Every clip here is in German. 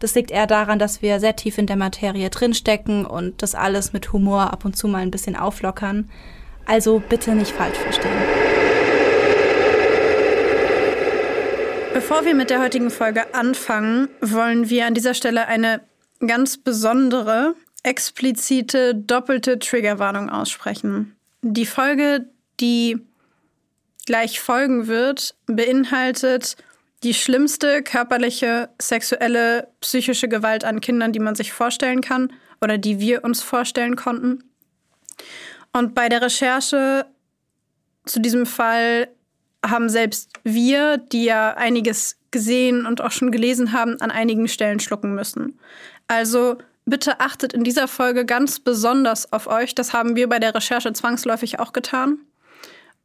Das liegt eher daran, dass wir sehr tief in der Materie drinstecken und das alles mit Humor ab und zu mal ein bisschen auflockern. Also bitte nicht falsch verstehen. Bevor wir mit der heutigen Folge anfangen, wollen wir an dieser Stelle eine ganz besondere, explizite, doppelte Triggerwarnung aussprechen. Die Folge, die gleich folgen wird, beinhaltet die schlimmste körperliche, sexuelle, psychische Gewalt an Kindern, die man sich vorstellen kann oder die wir uns vorstellen konnten. Und bei der Recherche zu diesem Fall haben selbst wir, die ja einiges gesehen und auch schon gelesen haben, an einigen Stellen schlucken müssen. Also bitte achtet in dieser Folge ganz besonders auf euch. Das haben wir bei der Recherche zwangsläufig auch getan.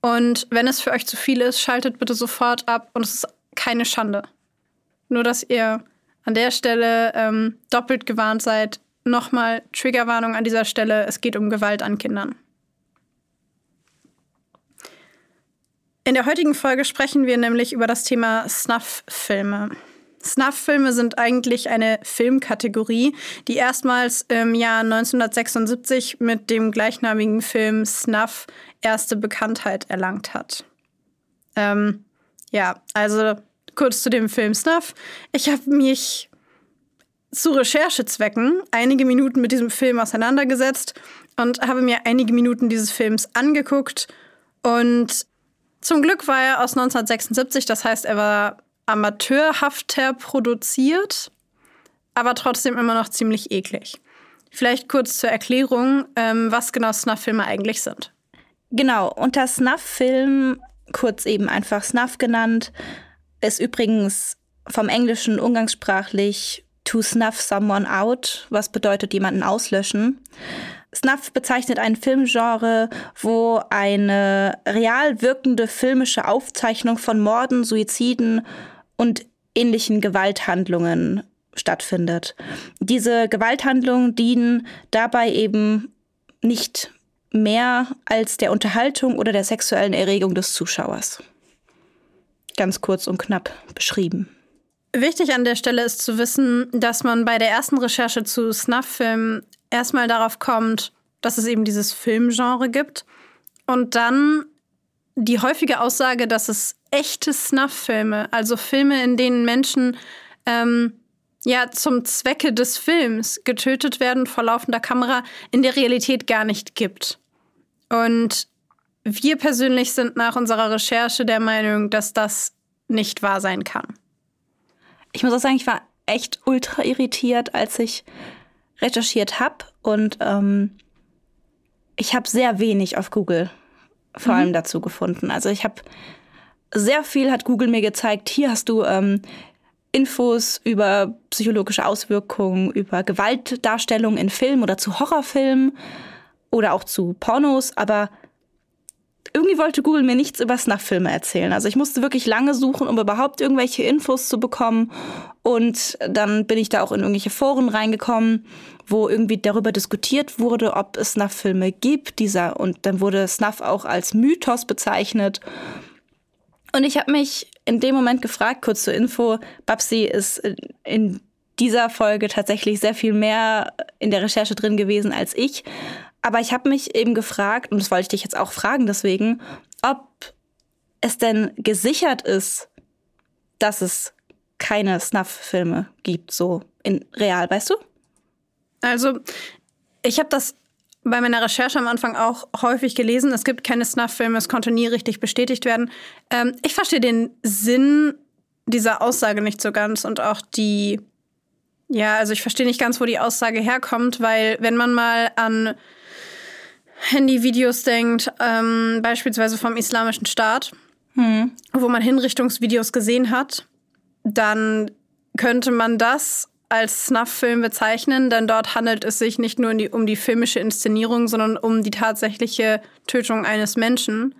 Und wenn es für euch zu viel ist, schaltet bitte sofort ab und es ist keine Schande. Nur, dass ihr an der Stelle ähm, doppelt gewarnt seid. Nochmal Triggerwarnung an dieser Stelle. Es geht um Gewalt an Kindern. In der heutigen Folge sprechen wir nämlich über das Thema Snuff-Filme. Snuff-Filme sind eigentlich eine Filmkategorie, die erstmals im Jahr 1976 mit dem gleichnamigen Film Snuff erste Bekanntheit erlangt hat. Ähm, ja, also kurz zu dem Film Snuff. Ich habe mich zu Recherchezwecken einige Minuten mit diesem Film auseinandergesetzt und habe mir einige Minuten dieses Films angeguckt. Und zum Glück war er aus 1976, das heißt, er war amateurhafter produziert, aber trotzdem immer noch ziemlich eklig. Vielleicht kurz zur Erklärung, ähm, was genau Snuff-Filme eigentlich sind. Genau, unter Snuff-Film kurz eben einfach Snuff genannt, ist übrigens vom Englischen umgangssprachlich to snuff someone out, was bedeutet jemanden auslöschen. Snuff bezeichnet ein Filmgenre, wo eine real wirkende filmische Aufzeichnung von Morden, Suiziden und ähnlichen Gewalthandlungen stattfindet. Diese Gewalthandlungen dienen dabei eben nicht mehr als der Unterhaltung oder der sexuellen Erregung des Zuschauers. Ganz kurz und knapp beschrieben. Wichtig an der Stelle ist zu wissen, dass man bei der ersten Recherche zu Snuff-Filmen erstmal darauf kommt, dass es eben dieses Filmgenre gibt und dann die häufige Aussage, dass es echte Snuff-Filme, also Filme, in denen Menschen ähm, ja zum Zwecke des Films getötet werden vor laufender Kamera, in der Realität gar nicht gibt. Und wir persönlich sind nach unserer Recherche der Meinung, dass das nicht wahr sein kann. Ich muss auch sagen, ich war echt ultra irritiert, als ich recherchiert habe. Und ähm, ich habe sehr wenig auf Google vor mhm. allem dazu gefunden. Also ich habe sehr viel hat Google mir gezeigt. Hier hast du ähm, Infos über psychologische Auswirkungen, über Gewaltdarstellung in Filmen oder zu Horrorfilmen oder auch zu Pornos, aber irgendwie wollte Google mir nichts über Snuff-Filme erzählen. Also ich musste wirklich lange suchen, um überhaupt irgendwelche Infos zu bekommen. Und dann bin ich da auch in irgendwelche Foren reingekommen, wo irgendwie darüber diskutiert wurde, ob es Snuff-Filme gibt. Dieser, und dann wurde Snuff auch als Mythos bezeichnet. Und ich habe mich in dem Moment gefragt, kurz zur Info, Babsi ist in dieser Folge tatsächlich sehr viel mehr in der Recherche drin gewesen als ich. Aber ich habe mich eben gefragt, und das wollte ich dich jetzt auch fragen deswegen, ob es denn gesichert ist, dass es keine Snuff-Filme gibt, so in real, weißt du? Also, ich habe das bei meiner Recherche am Anfang auch häufig gelesen, es gibt keine Snuff-Filme, es konnte nie richtig bestätigt werden. Ähm, ich verstehe den Sinn dieser Aussage nicht so ganz und auch die, ja, also ich verstehe nicht ganz, wo die Aussage herkommt, weil wenn man mal an Handyvideos denkt, ähm, beispielsweise vom Islamischen Staat, hm. wo man Hinrichtungsvideos gesehen hat, dann könnte man das als Snuff-Film bezeichnen, denn dort handelt es sich nicht nur die, um die filmische Inszenierung, sondern um die tatsächliche Tötung eines Menschen.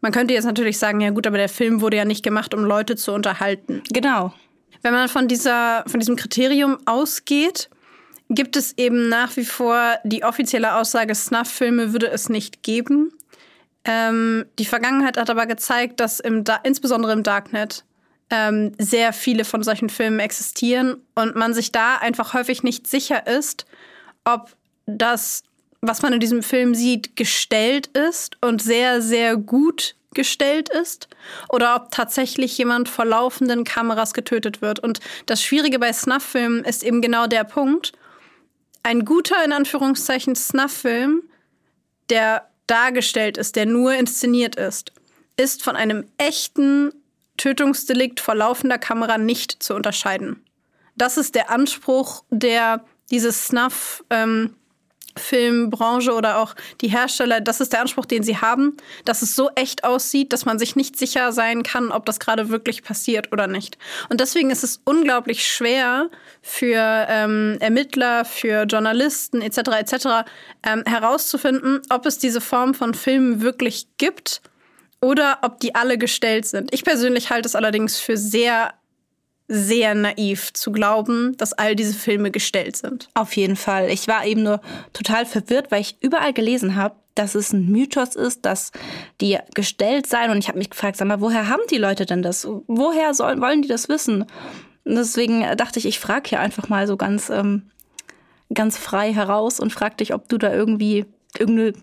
Man könnte jetzt natürlich sagen, ja gut, aber der Film wurde ja nicht gemacht, um Leute zu unterhalten. Genau. Wenn man von, dieser, von diesem Kriterium ausgeht, gibt es eben nach wie vor die offizielle Aussage, Snuff-Filme würde es nicht geben. Ähm, die Vergangenheit hat aber gezeigt, dass im insbesondere im Darknet ähm, sehr viele von solchen Filmen existieren und man sich da einfach häufig nicht sicher ist, ob das, was man in diesem Film sieht, gestellt ist und sehr, sehr gut gestellt ist oder ob tatsächlich jemand vor laufenden Kameras getötet wird. Und das Schwierige bei Snuff-Filmen ist eben genau der Punkt. Ein guter, in Anführungszeichen, Snuff-Film, der dargestellt ist, der nur inszeniert ist, ist von einem echten Tötungsdelikt vor laufender Kamera nicht zu unterscheiden. Das ist der Anspruch, der diese Snuff ähm, Filmbranche oder auch die Hersteller, das ist der Anspruch, den sie haben, dass es so echt aussieht, dass man sich nicht sicher sein kann, ob das gerade wirklich passiert oder nicht. Und deswegen ist es unglaublich schwer für ähm, Ermittler, für Journalisten etc. etc. Ähm, herauszufinden, ob es diese Form von Filmen wirklich gibt oder ob die alle gestellt sind. Ich persönlich halte es allerdings für sehr, sehr naiv zu glauben, dass all diese Filme gestellt sind. Auf jeden Fall. Ich war eben nur total verwirrt, weil ich überall gelesen habe, dass es ein Mythos ist, dass die gestellt seien. Und ich habe mich gefragt, sag mal, woher haben die Leute denn das? Woher sollen, wollen die das wissen? Und deswegen dachte ich, ich frage hier einfach mal so ganz, ähm, ganz frei heraus und frag dich, ob du da irgendwie irgendeine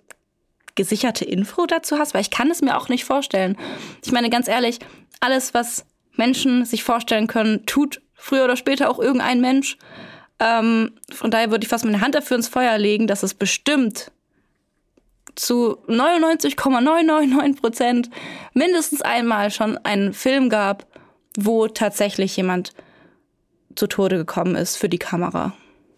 gesicherte Info dazu hast? Weil ich kann es mir auch nicht vorstellen. Ich meine, ganz ehrlich, alles, was Menschen sich vorstellen können, tut früher oder später auch irgendein Mensch. Ähm, von daher würde ich fast meine Hand dafür ins Feuer legen, dass es bestimmt zu 99,999 Prozent mindestens einmal schon einen Film gab, wo tatsächlich jemand zu Tode gekommen ist für die Kamera.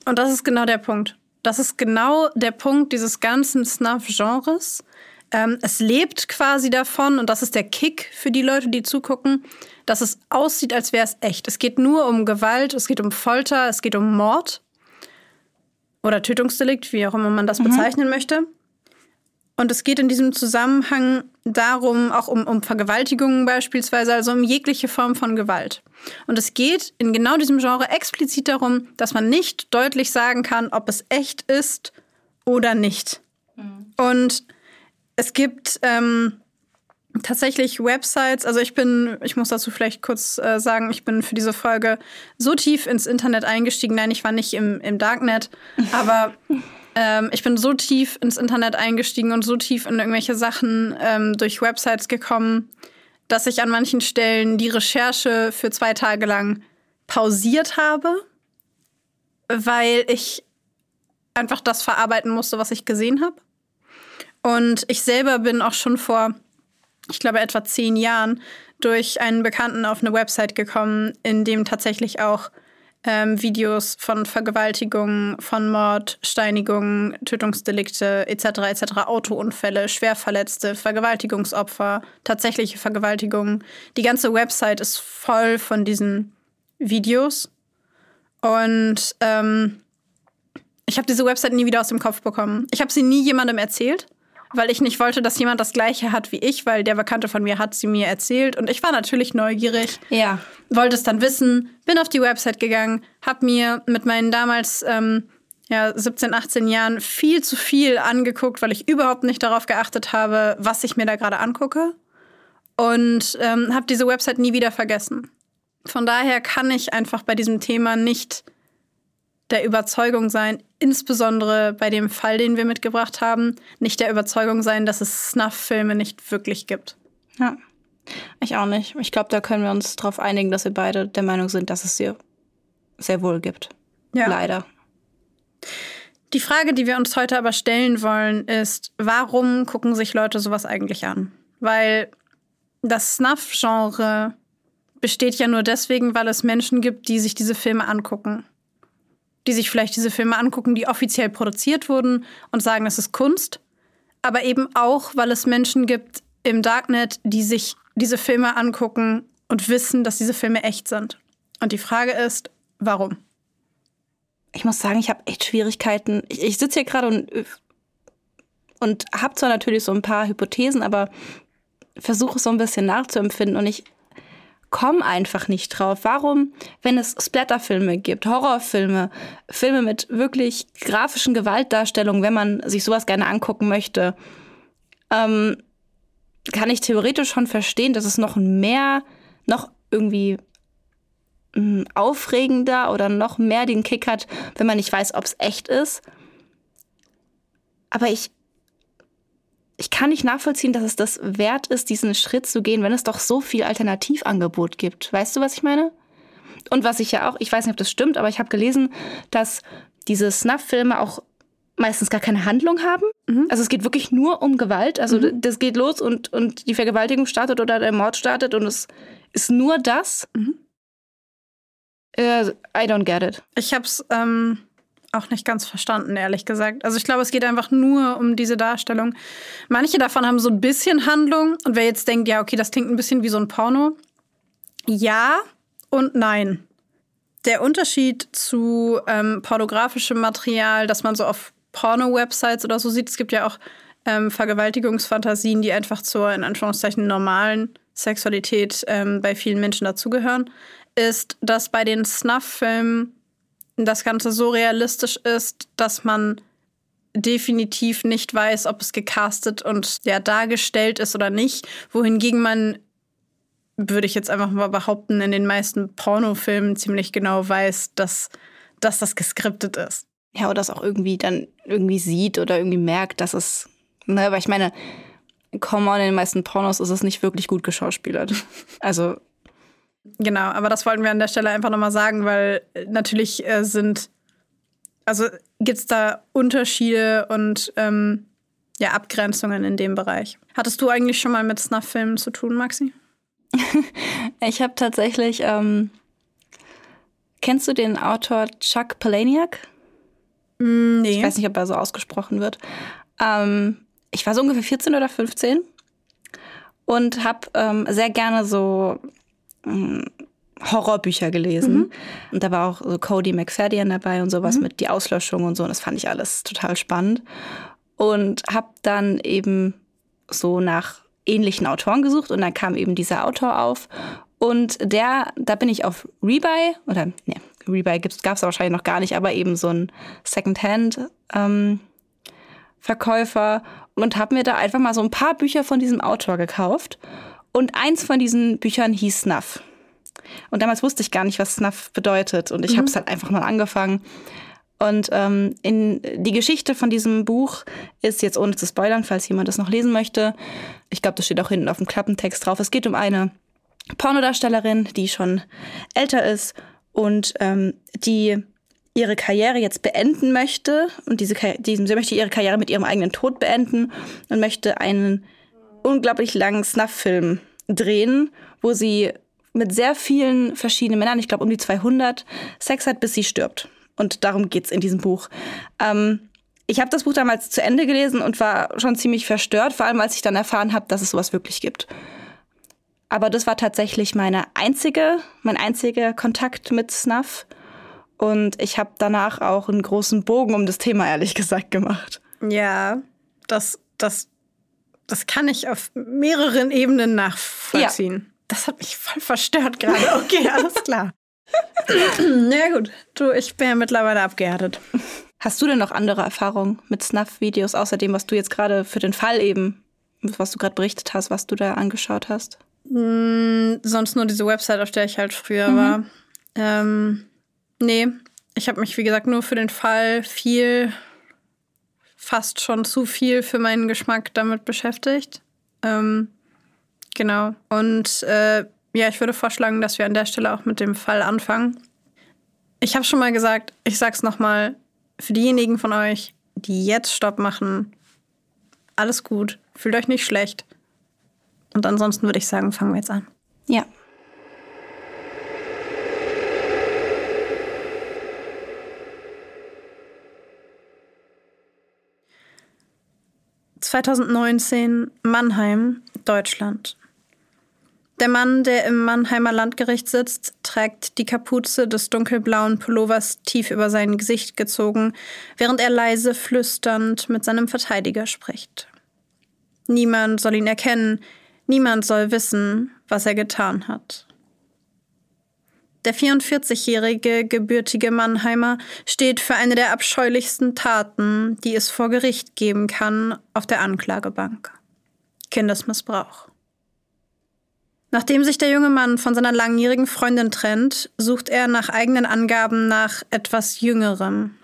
Und das ist genau der Punkt. Das ist genau der Punkt dieses ganzen Snuff-Genres. Ähm, es lebt quasi davon, und das ist der Kick für die Leute, die zugucken, dass es aussieht, als wäre es echt. Es geht nur um Gewalt, es geht um Folter, es geht um Mord oder Tötungsdelikt, wie auch immer man das mhm. bezeichnen möchte. Und es geht in diesem Zusammenhang darum, auch um, um Vergewaltigungen beispielsweise, also um jegliche Form von Gewalt. Und es geht in genau diesem Genre explizit darum, dass man nicht deutlich sagen kann, ob es echt ist oder nicht. Mhm. Und es gibt ähm, tatsächlich Websites, also ich bin, ich muss dazu vielleicht kurz äh, sagen, ich bin für diese Folge so tief ins Internet eingestiegen. Nein, ich war nicht im, im Darknet, aber ähm, ich bin so tief ins Internet eingestiegen und so tief in irgendwelche Sachen ähm, durch Websites gekommen, dass ich an manchen Stellen die Recherche für zwei Tage lang pausiert habe, weil ich einfach das verarbeiten musste, was ich gesehen habe. Und ich selber bin auch schon vor, ich glaube, etwa zehn Jahren durch einen Bekannten auf eine Website gekommen, in dem tatsächlich auch ähm, Videos von Vergewaltigungen, von Mord, Steinigungen, Tötungsdelikte etc. etc., Autounfälle, Schwerverletzte, Vergewaltigungsopfer, tatsächliche Vergewaltigungen. Die ganze Website ist voll von diesen Videos. Und ähm, ich habe diese Website nie wieder aus dem Kopf bekommen. Ich habe sie nie jemandem erzählt weil ich nicht wollte, dass jemand das Gleiche hat wie ich, weil der Bekannte von mir hat sie mir erzählt und ich war natürlich neugierig. Ja. Wollte es dann wissen, bin auf die Website gegangen, habe mir mit meinen damals ähm, ja, 17, 18 Jahren viel zu viel angeguckt, weil ich überhaupt nicht darauf geachtet habe, was ich mir da gerade angucke und ähm, habe diese Website nie wieder vergessen. Von daher kann ich einfach bei diesem Thema nicht der Überzeugung sein, insbesondere bei dem Fall, den wir mitgebracht haben, nicht der Überzeugung sein, dass es Snuff-Filme nicht wirklich gibt. Ja, ich auch nicht. Ich glaube, da können wir uns darauf einigen, dass wir beide der Meinung sind, dass es sie sehr wohl gibt. Ja. Leider. Die Frage, die wir uns heute aber stellen wollen, ist, warum gucken sich Leute sowas eigentlich an? Weil das Snuff-Genre besteht ja nur deswegen, weil es Menschen gibt, die sich diese Filme angucken. Die sich vielleicht diese Filme angucken, die offiziell produziert wurden und sagen, es ist Kunst. Aber eben auch, weil es Menschen gibt im Darknet, die sich diese Filme angucken und wissen, dass diese Filme echt sind. Und die Frage ist, warum? Ich muss sagen, ich habe echt Schwierigkeiten. Ich, ich sitze hier gerade und, und habe zwar natürlich so ein paar Hypothesen, aber versuche so ein bisschen nachzuempfinden und ich komme einfach nicht drauf. Warum, wenn es Splatterfilme gibt, Horrorfilme, Filme mit wirklich grafischen Gewaltdarstellungen, wenn man sich sowas gerne angucken möchte, ähm, kann ich theoretisch schon verstehen, dass es noch mehr, noch irgendwie hm, aufregender oder noch mehr den Kick hat, wenn man nicht weiß, ob es echt ist. Aber ich, ich kann nicht nachvollziehen, dass es das wert ist, diesen Schritt zu gehen, wenn es doch so viel Alternativangebot gibt. Weißt du, was ich meine? Und was ich ja auch, ich weiß nicht, ob das stimmt, aber ich habe gelesen, dass diese Snuff-Filme auch meistens gar keine Handlung haben. Mhm. Also es geht wirklich nur um Gewalt. Also mhm. das geht los und, und die Vergewaltigung startet oder der Mord startet und es ist nur das. Mhm. Uh, I don't get it. Ich habe es ähm, auch nicht ganz verstanden, ehrlich gesagt. Also ich glaube, es geht einfach nur um diese Darstellung. Manche davon haben so ein bisschen Handlung und wer jetzt denkt, ja, okay, das klingt ein bisschen wie so ein Porno. Ja und nein. Der Unterschied zu ähm, pornografischem Material, das man so auf Porno-Websites oder so sieht. Es gibt ja auch ähm, Vergewaltigungsfantasien, die einfach zur, in Anführungszeichen, normalen Sexualität ähm, bei vielen Menschen dazugehören, ist, dass bei den Snuff-Filmen das Ganze so realistisch ist, dass man definitiv nicht weiß, ob es gecastet und ja, dargestellt ist oder nicht. Wohingegen man, würde ich jetzt einfach mal behaupten, in den meisten Pornofilmen ziemlich genau weiß, dass, dass das geskriptet ist. Ja, oder es auch irgendwie dann irgendwie sieht oder irgendwie merkt, dass es. Ne, aber ich meine, come on, in den meisten Pornos ist es nicht wirklich gut geschauspielert. Also. Genau, aber das wollten wir an der Stelle einfach nochmal sagen, weil äh, natürlich äh, sind. Also gibt es da Unterschiede und ähm, ja, Abgrenzungen in dem Bereich. Hattest du eigentlich schon mal mit Snuff-Filmen zu tun, Maxi? ich habe tatsächlich. Ähm, kennst du den Autor Chuck Palahniuk? Mm, nee. Ich weiß nicht, ob er so ausgesprochen wird. Ähm, ich war so ungefähr 14 oder 15 und habe ähm, sehr gerne so Horrorbücher gelesen. Mhm. Und da war auch so Cody McFadden dabei und sowas mhm. mit die Auslöschung und so. Und das fand ich alles total spannend. Und habe dann eben so nach ähnlichen Autoren gesucht und dann kam eben dieser Autor auf. Und der, da bin ich auf Rebuy oder nee, Rebuy gab es wahrscheinlich noch gar nicht, aber eben so ein Secondhand-Verkäufer ähm, und habe mir da einfach mal so ein paar Bücher von diesem Autor gekauft. Und eins von diesen Büchern hieß Snuff. Und damals wusste ich gar nicht, was Snuff bedeutet. Und ich mhm. habe es halt einfach mal angefangen. Und ähm, in die Geschichte von diesem Buch ist jetzt ohne zu spoilern, falls jemand das noch lesen möchte. Ich glaube, das steht auch hinten auf dem Klappentext drauf. Es geht um eine Pornodarstellerin, die schon älter ist und ähm, die ihre Karriere jetzt beenden möchte und diese, diese, sie möchte ihre Karriere mit ihrem eigenen Tod beenden und möchte einen unglaublich langen Snuff-Film drehen, wo sie mit sehr vielen verschiedenen Männern, ich glaube um die 200, Sex hat, bis sie stirbt. Und darum geht's in diesem Buch. Ähm, ich habe das Buch damals zu Ende gelesen und war schon ziemlich verstört, vor allem als ich dann erfahren habe, dass es sowas wirklich gibt. Aber das war tatsächlich meine einzige, mein einziger Kontakt mit Snuff. Und ich habe danach auch einen großen Bogen um das Thema, ehrlich gesagt, gemacht. Ja, das, das, das kann ich auf mehreren Ebenen nachvollziehen. Ja. Das hat mich voll verstört gerade. Okay, alles klar. ja gut, du, ich bin ja mittlerweile abgehärtet. Hast du denn noch andere Erfahrungen mit Snuff-Videos, außer dem, was du jetzt gerade für den Fall eben, was du gerade berichtet hast, was du da angeschaut hast? Hm, sonst nur diese Website, auf der ich halt früher mhm. war. Ähm, nee, ich habe mich, wie gesagt, nur für den Fall viel, fast schon zu viel für meinen Geschmack damit beschäftigt. Ähm, genau. Und äh, ja, ich würde vorschlagen, dass wir an der Stelle auch mit dem Fall anfangen. Ich habe schon mal gesagt, ich sag's nochmal, für diejenigen von euch, die jetzt Stopp machen, alles gut. Fühlt euch nicht schlecht. Und ansonsten würde ich sagen, fangen wir jetzt an. Ja. 2019 Mannheim, Deutschland. Der Mann, der im Mannheimer Landgericht sitzt, trägt die Kapuze des dunkelblauen Pullovers tief über sein Gesicht gezogen, während er leise flüsternd mit seinem Verteidiger spricht. Niemand soll ihn erkennen, niemand soll wissen, was er getan hat. Der 44-jährige gebürtige Mannheimer steht für eine der abscheulichsten Taten, die es vor Gericht geben kann, auf der Anklagebank. Kindesmissbrauch. Nachdem sich der junge Mann von seiner langjährigen Freundin trennt, sucht er nach eigenen Angaben nach etwas Jüngerem.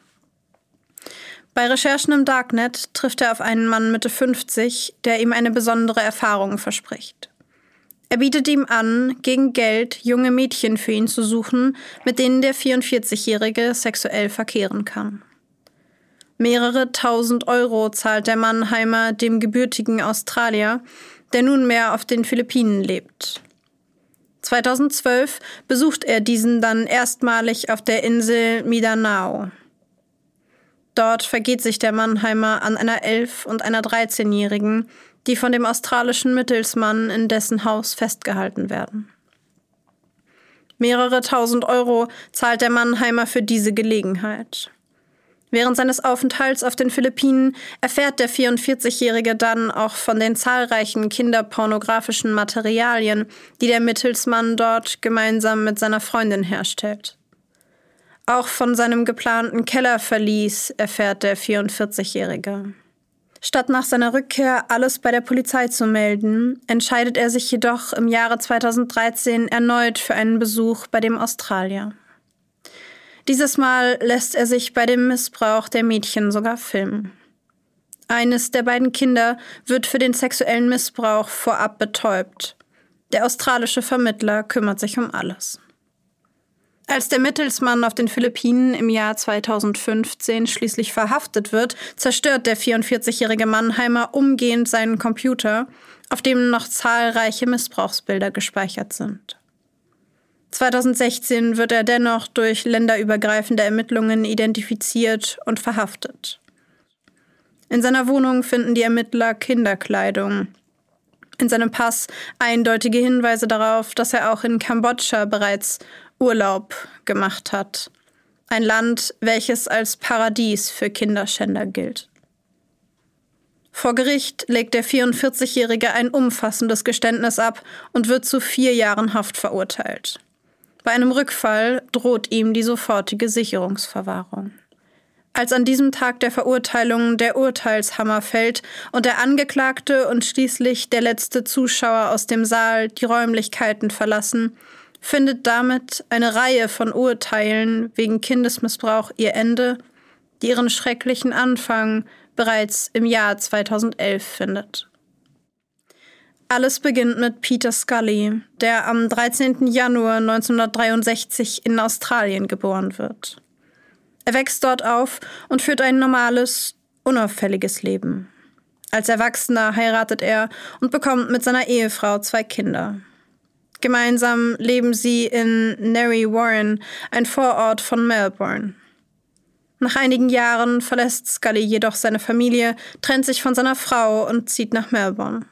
Bei Recherchen im Darknet trifft er auf einen Mann Mitte 50, der ihm eine besondere Erfahrung verspricht. Er bietet ihm an, gegen Geld junge Mädchen für ihn zu suchen, mit denen der 44-Jährige sexuell verkehren kann. Mehrere tausend Euro zahlt der Mannheimer dem gebürtigen Australier, der nunmehr auf den Philippinen lebt. 2012 besucht er diesen dann erstmalig auf der Insel Mindanao. Dort vergeht sich der Mannheimer an einer Elf- und einer 13-Jährigen, die von dem australischen Mittelsmann in dessen Haus festgehalten werden. Mehrere tausend Euro zahlt der Mannheimer für diese Gelegenheit. Während seines Aufenthalts auf den Philippinen erfährt der 44-Jährige dann auch von den zahlreichen kinderpornografischen Materialien, die der Mittelsmann dort gemeinsam mit seiner Freundin herstellt. Auch von seinem geplanten Kellerverlies erfährt der 44-Jährige. Statt nach seiner Rückkehr alles bei der Polizei zu melden, entscheidet er sich jedoch im Jahre 2013 erneut für einen Besuch bei dem Australier. Dieses Mal lässt er sich bei dem Missbrauch der Mädchen sogar filmen. Eines der beiden Kinder wird für den sexuellen Missbrauch vorab betäubt. Der australische Vermittler kümmert sich um alles. Als der Mittelsmann auf den Philippinen im Jahr 2015 schließlich verhaftet wird, zerstört der 44-jährige Mannheimer umgehend seinen Computer, auf dem noch zahlreiche Missbrauchsbilder gespeichert sind. 2016 wird er dennoch durch länderübergreifende Ermittlungen identifiziert und verhaftet. In seiner Wohnung finden die Ermittler Kinderkleidung. In seinem Pass eindeutige Hinweise darauf, dass er auch in Kambodscha bereits Urlaub gemacht hat. Ein Land, welches als Paradies für Kinderschänder gilt. Vor Gericht legt der 44-Jährige ein umfassendes Geständnis ab und wird zu vier Jahren Haft verurteilt. Bei einem Rückfall droht ihm die sofortige Sicherungsverwahrung. Als an diesem Tag der Verurteilung der Urteilshammer fällt und der Angeklagte und schließlich der letzte Zuschauer aus dem Saal die Räumlichkeiten verlassen, findet damit eine Reihe von Urteilen wegen Kindesmissbrauch ihr Ende, die ihren schrecklichen Anfang bereits im Jahr 2011 findet. Alles beginnt mit Peter Scully, der am 13. Januar 1963 in Australien geboren wird. Er wächst dort auf und führt ein normales, unauffälliges Leben. Als Erwachsener heiratet er und bekommt mit seiner Ehefrau zwei Kinder. Gemeinsam leben sie in Narry Warren, ein Vorort von Melbourne. Nach einigen Jahren verlässt Scully jedoch seine Familie, trennt sich von seiner Frau und zieht nach Melbourne.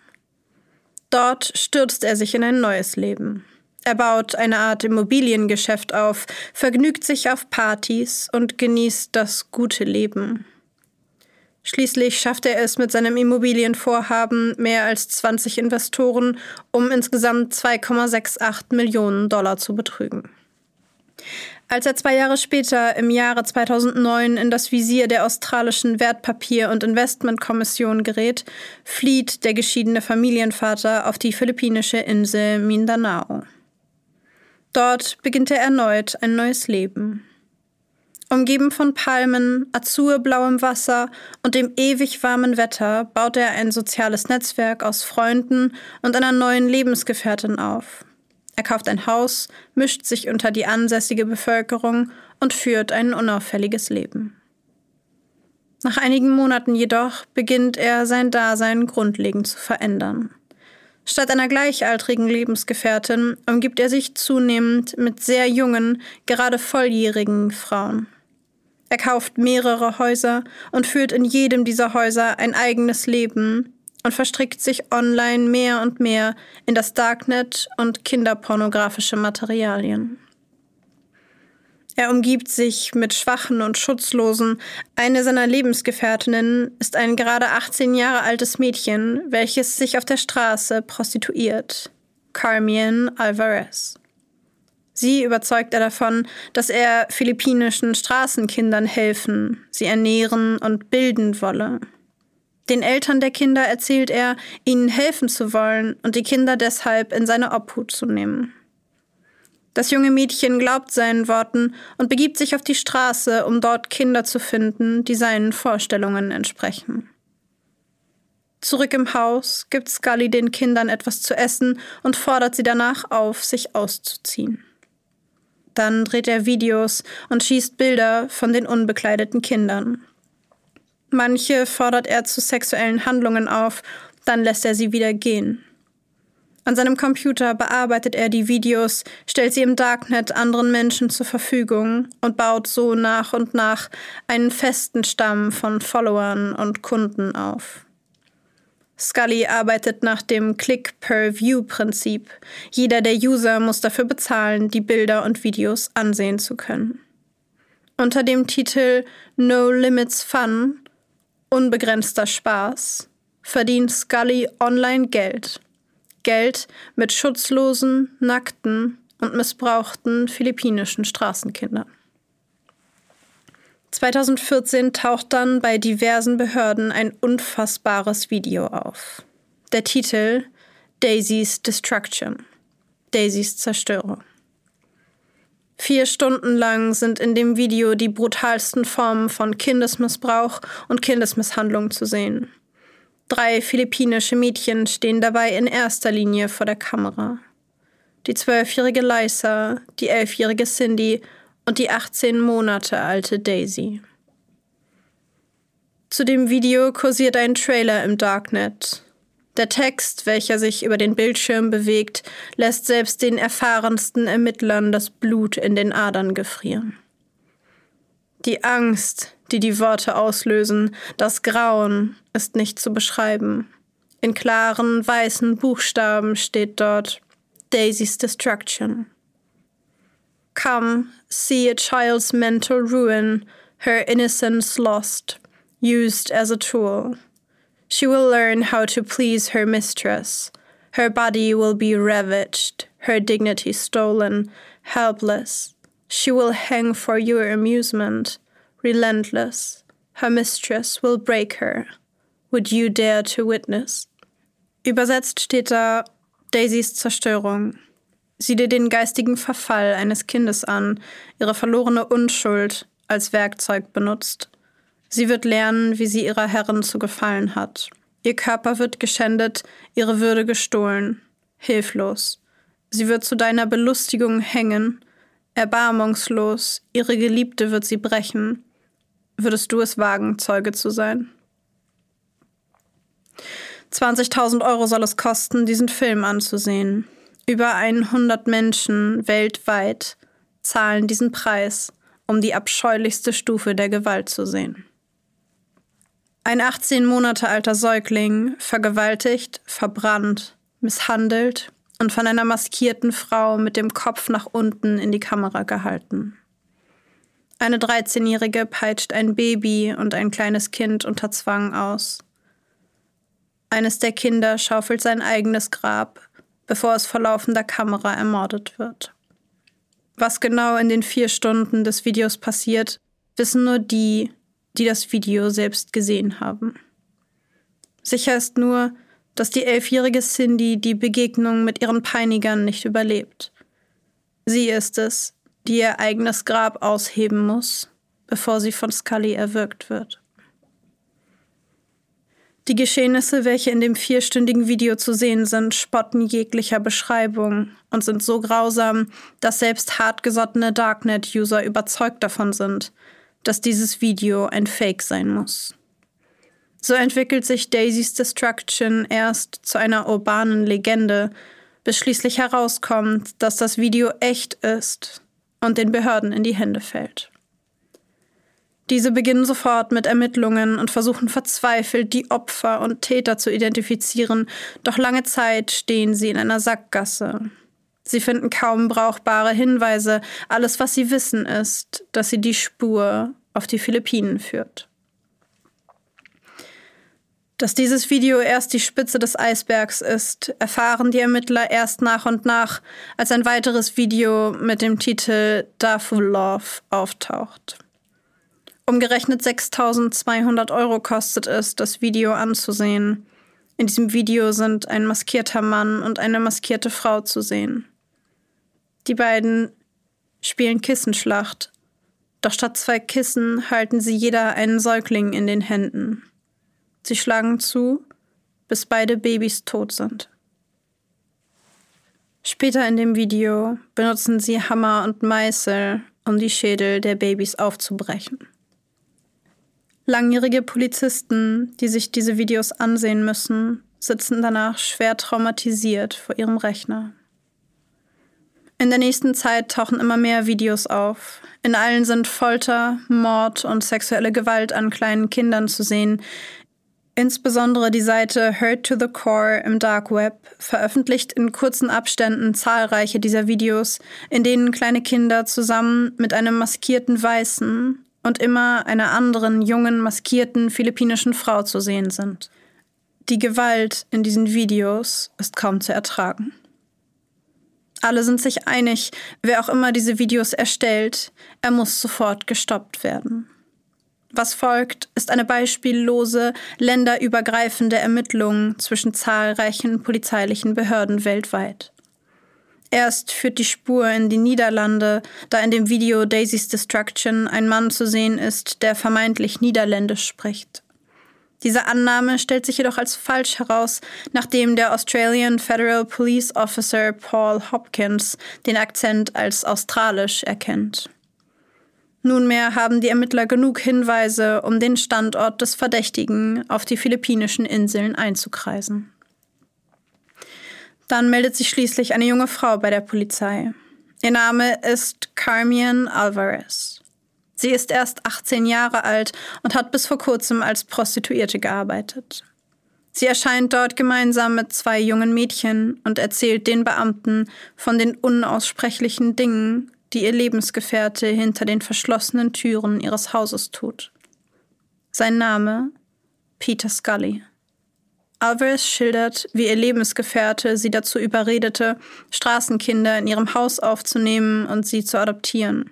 Dort stürzt er sich in ein neues Leben. Er baut eine Art Immobiliengeschäft auf, vergnügt sich auf Partys und genießt das gute Leben. Schließlich schafft er es mit seinem Immobilienvorhaben, mehr als 20 Investoren um insgesamt 2,68 Millionen Dollar zu betrügen. Als er zwei Jahre später im Jahre 2009 in das Visier der australischen Wertpapier- und Investmentkommission gerät, flieht der geschiedene Familienvater auf die philippinische Insel Mindanao. Dort beginnt er erneut ein neues Leben. Umgeben von Palmen, azurblauem Wasser und dem ewig warmen Wetter baut er ein soziales Netzwerk aus Freunden und einer neuen Lebensgefährtin auf. Er kauft ein Haus, mischt sich unter die ansässige Bevölkerung und führt ein unauffälliges Leben. Nach einigen Monaten jedoch beginnt er sein Dasein grundlegend zu verändern. Statt einer gleichaltrigen Lebensgefährtin umgibt er sich zunehmend mit sehr jungen, gerade volljährigen Frauen. Er kauft mehrere Häuser und führt in jedem dieser Häuser ein eigenes Leben und verstrickt sich online mehr und mehr in das Darknet und kinderpornografische Materialien. Er umgibt sich mit Schwachen und Schutzlosen. Eine seiner Lebensgefährtinnen ist ein gerade 18 Jahre altes Mädchen, welches sich auf der Straße prostituiert. Carmien Alvarez. Sie überzeugt er davon, dass er philippinischen Straßenkindern helfen, sie ernähren und bilden wolle. Den Eltern der Kinder erzählt er, ihnen helfen zu wollen und die Kinder deshalb in seine Obhut zu nehmen. Das junge Mädchen glaubt seinen Worten und begibt sich auf die Straße, um dort Kinder zu finden, die seinen Vorstellungen entsprechen. Zurück im Haus gibt Scully den Kindern etwas zu essen und fordert sie danach auf, sich auszuziehen. Dann dreht er Videos und schießt Bilder von den unbekleideten Kindern. Manche fordert er zu sexuellen Handlungen auf, dann lässt er sie wieder gehen. An seinem Computer bearbeitet er die Videos, stellt sie im Darknet anderen Menschen zur Verfügung und baut so nach und nach einen festen Stamm von Followern und Kunden auf. Scully arbeitet nach dem Click-per-View-Prinzip. Jeder der User muss dafür bezahlen, die Bilder und Videos ansehen zu können. Unter dem Titel No Limits Fun, unbegrenzter Spaß, verdient Scully online Geld Geld mit schutzlosen, nackten und missbrauchten philippinischen Straßenkindern. 2014 taucht dann bei diversen Behörden ein unfassbares Video auf. Der Titel Daisy's Destruction. Daisys Zerstörung. Vier Stunden lang sind in dem Video die brutalsten Formen von Kindesmissbrauch und Kindesmisshandlung zu sehen. Drei philippinische Mädchen stehen dabei in erster Linie vor der Kamera. Die zwölfjährige Lysa, die elfjährige Cindy und die 18 Monate alte Daisy. Zu dem Video kursiert ein Trailer im Darknet. Der Text, welcher sich über den Bildschirm bewegt, lässt selbst den erfahrensten Ermittlern das Blut in den Adern gefrieren. Die Angst, die die Worte auslösen, das Grauen ist nicht zu beschreiben. In klaren, weißen Buchstaben steht dort Daisy's Destruction. Come, see a child's mental ruin, her innocence lost, used as a tool. She will learn how to please her mistress. Her body will be ravaged, her dignity stolen, helpless, She will hang for your amusement, relentless. Her mistress will break her. Would you dare to witness? Übersetzt steht da Daisys Zerstörung. Sieh dir den geistigen Verfall eines Kindes an, ihre verlorene Unschuld als Werkzeug benutzt. Sie wird lernen, wie sie ihrer Herrin zu gefallen hat. Ihr Körper wird geschändet, ihre Würde gestohlen. Hilflos. Sie wird zu deiner Belustigung hängen, Erbarmungslos, ihre Geliebte wird sie brechen. Würdest du es wagen, Zeuge zu sein? 20.000 Euro soll es kosten, diesen Film anzusehen. Über 100 Menschen weltweit zahlen diesen Preis, um die abscheulichste Stufe der Gewalt zu sehen. Ein 18 Monate alter Säugling, vergewaltigt, verbrannt, misshandelt, und von einer maskierten Frau mit dem Kopf nach unten in die Kamera gehalten. Eine 13-Jährige peitscht ein Baby und ein kleines Kind unter Zwang aus. Eines der Kinder schaufelt sein eigenes Grab, bevor es vor laufender Kamera ermordet wird. Was genau in den vier Stunden des Videos passiert, wissen nur die, die das Video selbst gesehen haben. Sicher ist nur, dass die elfjährige Cindy die Begegnung mit ihren Peinigern nicht überlebt. Sie ist es, die ihr eigenes Grab ausheben muss, bevor sie von Scully erwürgt wird. Die Geschehnisse, welche in dem vierstündigen Video zu sehen sind, spotten jeglicher Beschreibung und sind so grausam, dass selbst hartgesottene Darknet-User überzeugt davon sind, dass dieses Video ein Fake sein muss. So entwickelt sich Daisys Destruction erst zu einer urbanen Legende, bis schließlich herauskommt, dass das Video echt ist und den Behörden in die Hände fällt. Diese beginnen sofort mit Ermittlungen und versuchen verzweifelt, die Opfer und Täter zu identifizieren, doch lange Zeit stehen sie in einer Sackgasse. Sie finden kaum brauchbare Hinweise, alles, was sie wissen, ist, dass sie die Spur auf die Philippinen führt. Dass dieses Video erst die Spitze des Eisbergs ist, erfahren die Ermittler erst nach und nach, als ein weiteres Video mit dem Titel Dafu Love auftaucht. Umgerechnet 6200 Euro kostet es, das Video anzusehen. In diesem Video sind ein maskierter Mann und eine maskierte Frau zu sehen. Die beiden spielen Kissenschlacht, doch statt zwei Kissen halten sie jeder einen Säugling in den Händen. Sie schlagen zu, bis beide Babys tot sind. Später in dem Video benutzen sie Hammer und Meißel, um die Schädel der Babys aufzubrechen. Langjährige Polizisten, die sich diese Videos ansehen müssen, sitzen danach schwer traumatisiert vor ihrem Rechner. In der nächsten Zeit tauchen immer mehr Videos auf. In allen sind Folter, Mord und sexuelle Gewalt an kleinen Kindern zu sehen. Insbesondere die Seite Hurt to the Core im Dark Web veröffentlicht in kurzen Abständen zahlreiche dieser Videos, in denen kleine Kinder zusammen mit einem maskierten Weißen und immer einer anderen jungen, maskierten philippinischen Frau zu sehen sind. Die Gewalt in diesen Videos ist kaum zu ertragen. Alle sind sich einig, wer auch immer diese Videos erstellt, er muss sofort gestoppt werden. Was folgt, ist eine beispiellose, länderübergreifende Ermittlung zwischen zahlreichen polizeilichen Behörden weltweit. Erst führt die Spur in die Niederlande, da in dem Video Daisy's Destruction ein Mann zu sehen ist, der vermeintlich Niederländisch spricht. Diese Annahme stellt sich jedoch als falsch heraus, nachdem der Australian Federal Police Officer Paul Hopkins den Akzent als australisch erkennt. Nunmehr haben die Ermittler genug Hinweise, um den Standort des Verdächtigen auf die philippinischen Inseln einzukreisen. Dann meldet sich schließlich eine junge Frau bei der Polizei. Ihr Name ist Carmian Alvarez. Sie ist erst 18 Jahre alt und hat bis vor kurzem als Prostituierte gearbeitet. Sie erscheint dort gemeinsam mit zwei jungen Mädchen und erzählt den Beamten von den unaussprechlichen Dingen, die ihr Lebensgefährte hinter den verschlossenen Türen ihres Hauses tut. Sein Name Peter Scully. Alvarez schildert, wie ihr Lebensgefährte sie dazu überredete, Straßenkinder in ihrem Haus aufzunehmen und sie zu adoptieren.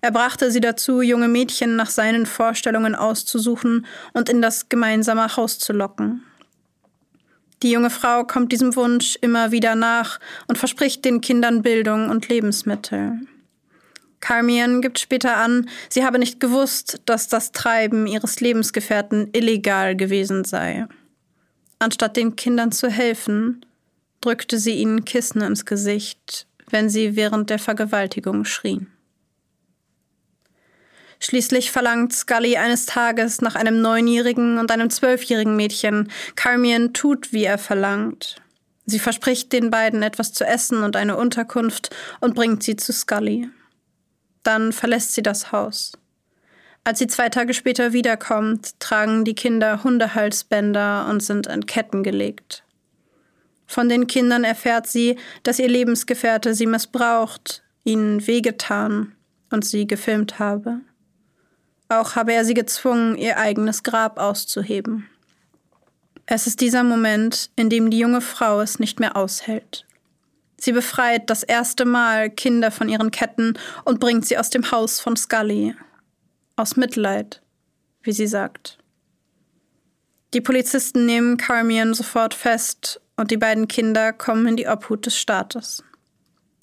Er brachte sie dazu, junge Mädchen nach seinen Vorstellungen auszusuchen und in das gemeinsame Haus zu locken. Die junge Frau kommt diesem Wunsch immer wieder nach und verspricht den Kindern Bildung und Lebensmittel. Carmian gibt später an, sie habe nicht gewusst, dass das Treiben ihres Lebensgefährten illegal gewesen sei. Anstatt den Kindern zu helfen, drückte sie ihnen Kissen ins Gesicht, wenn sie während der Vergewaltigung schrien. Schließlich verlangt Scully eines Tages nach einem neunjährigen und einem zwölfjährigen Mädchen. Carmian tut, wie er verlangt. Sie verspricht den beiden etwas zu essen und eine Unterkunft und bringt sie zu Scully. Dann verlässt sie das Haus. Als sie zwei Tage später wiederkommt, tragen die Kinder Hundehalsbänder und sind in Ketten gelegt. Von den Kindern erfährt sie, dass ihr Lebensgefährte sie missbraucht, ihnen wehgetan und sie gefilmt habe. Auch habe er sie gezwungen, ihr eigenes Grab auszuheben. Es ist dieser Moment, in dem die junge Frau es nicht mehr aushält. Sie befreit das erste Mal Kinder von ihren Ketten und bringt sie aus dem Haus von Scully, aus Mitleid, wie sie sagt. Die Polizisten nehmen Carmian sofort fest und die beiden Kinder kommen in die Obhut des Staates.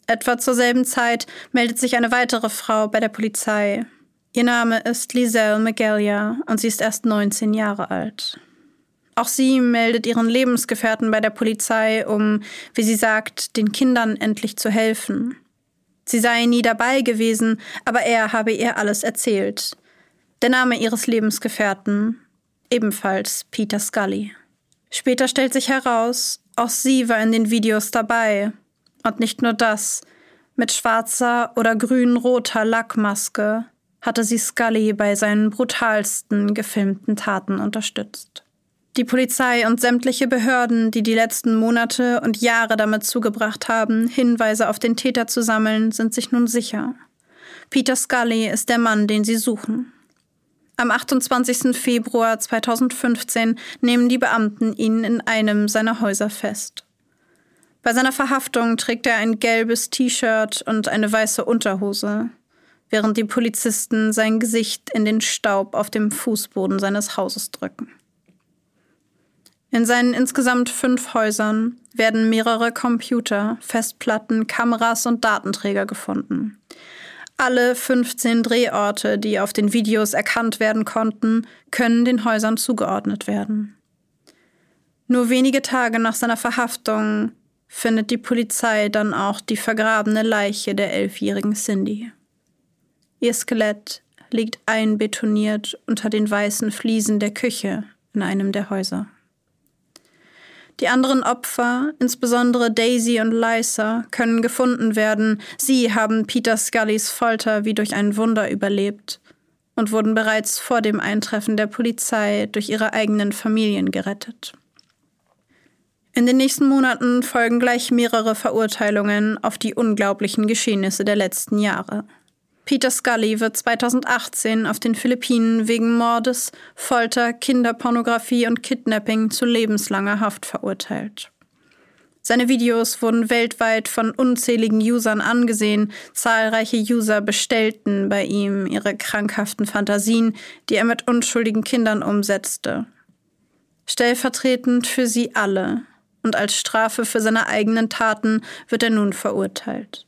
Etwa zur selben Zeit meldet sich eine weitere Frau bei der Polizei. Ihr Name ist Liselle Megalia und sie ist erst 19 Jahre alt. Auch sie meldet ihren Lebensgefährten bei der Polizei, um, wie sie sagt, den Kindern endlich zu helfen. Sie sei nie dabei gewesen, aber er habe ihr alles erzählt. Der Name ihres Lebensgefährten, ebenfalls Peter Scully. Später stellt sich heraus, auch sie war in den Videos dabei. Und nicht nur das, mit schwarzer oder grün-roter Lackmaske hatte sie Scully bei seinen brutalsten gefilmten Taten unterstützt. Die Polizei und sämtliche Behörden, die die letzten Monate und Jahre damit zugebracht haben, Hinweise auf den Täter zu sammeln, sind sich nun sicher. Peter Scully ist der Mann, den sie suchen. Am 28. Februar 2015 nehmen die Beamten ihn in einem seiner Häuser fest. Bei seiner Verhaftung trägt er ein gelbes T-Shirt und eine weiße Unterhose, während die Polizisten sein Gesicht in den Staub auf dem Fußboden seines Hauses drücken. In seinen insgesamt fünf Häusern werden mehrere Computer, Festplatten, Kameras und Datenträger gefunden. Alle 15 Drehorte, die auf den Videos erkannt werden konnten, können den Häusern zugeordnet werden. Nur wenige Tage nach seiner Verhaftung findet die Polizei dann auch die vergrabene Leiche der elfjährigen Cindy. Ihr Skelett liegt einbetoniert unter den weißen Fliesen der Küche in einem der Häuser. Die anderen Opfer, insbesondere Daisy und Lysa, können gefunden werden. Sie haben Peter Scullys Folter wie durch ein Wunder überlebt und wurden bereits vor dem Eintreffen der Polizei durch ihre eigenen Familien gerettet. In den nächsten Monaten folgen gleich mehrere Verurteilungen auf die unglaublichen Geschehnisse der letzten Jahre. Peter Scully wird 2018 auf den Philippinen wegen Mordes, Folter, Kinderpornografie und Kidnapping zu lebenslanger Haft verurteilt. Seine Videos wurden weltweit von unzähligen Usern angesehen, zahlreiche User bestellten bei ihm ihre krankhaften Fantasien, die er mit unschuldigen Kindern umsetzte. Stellvertretend für sie alle und als Strafe für seine eigenen Taten wird er nun verurteilt.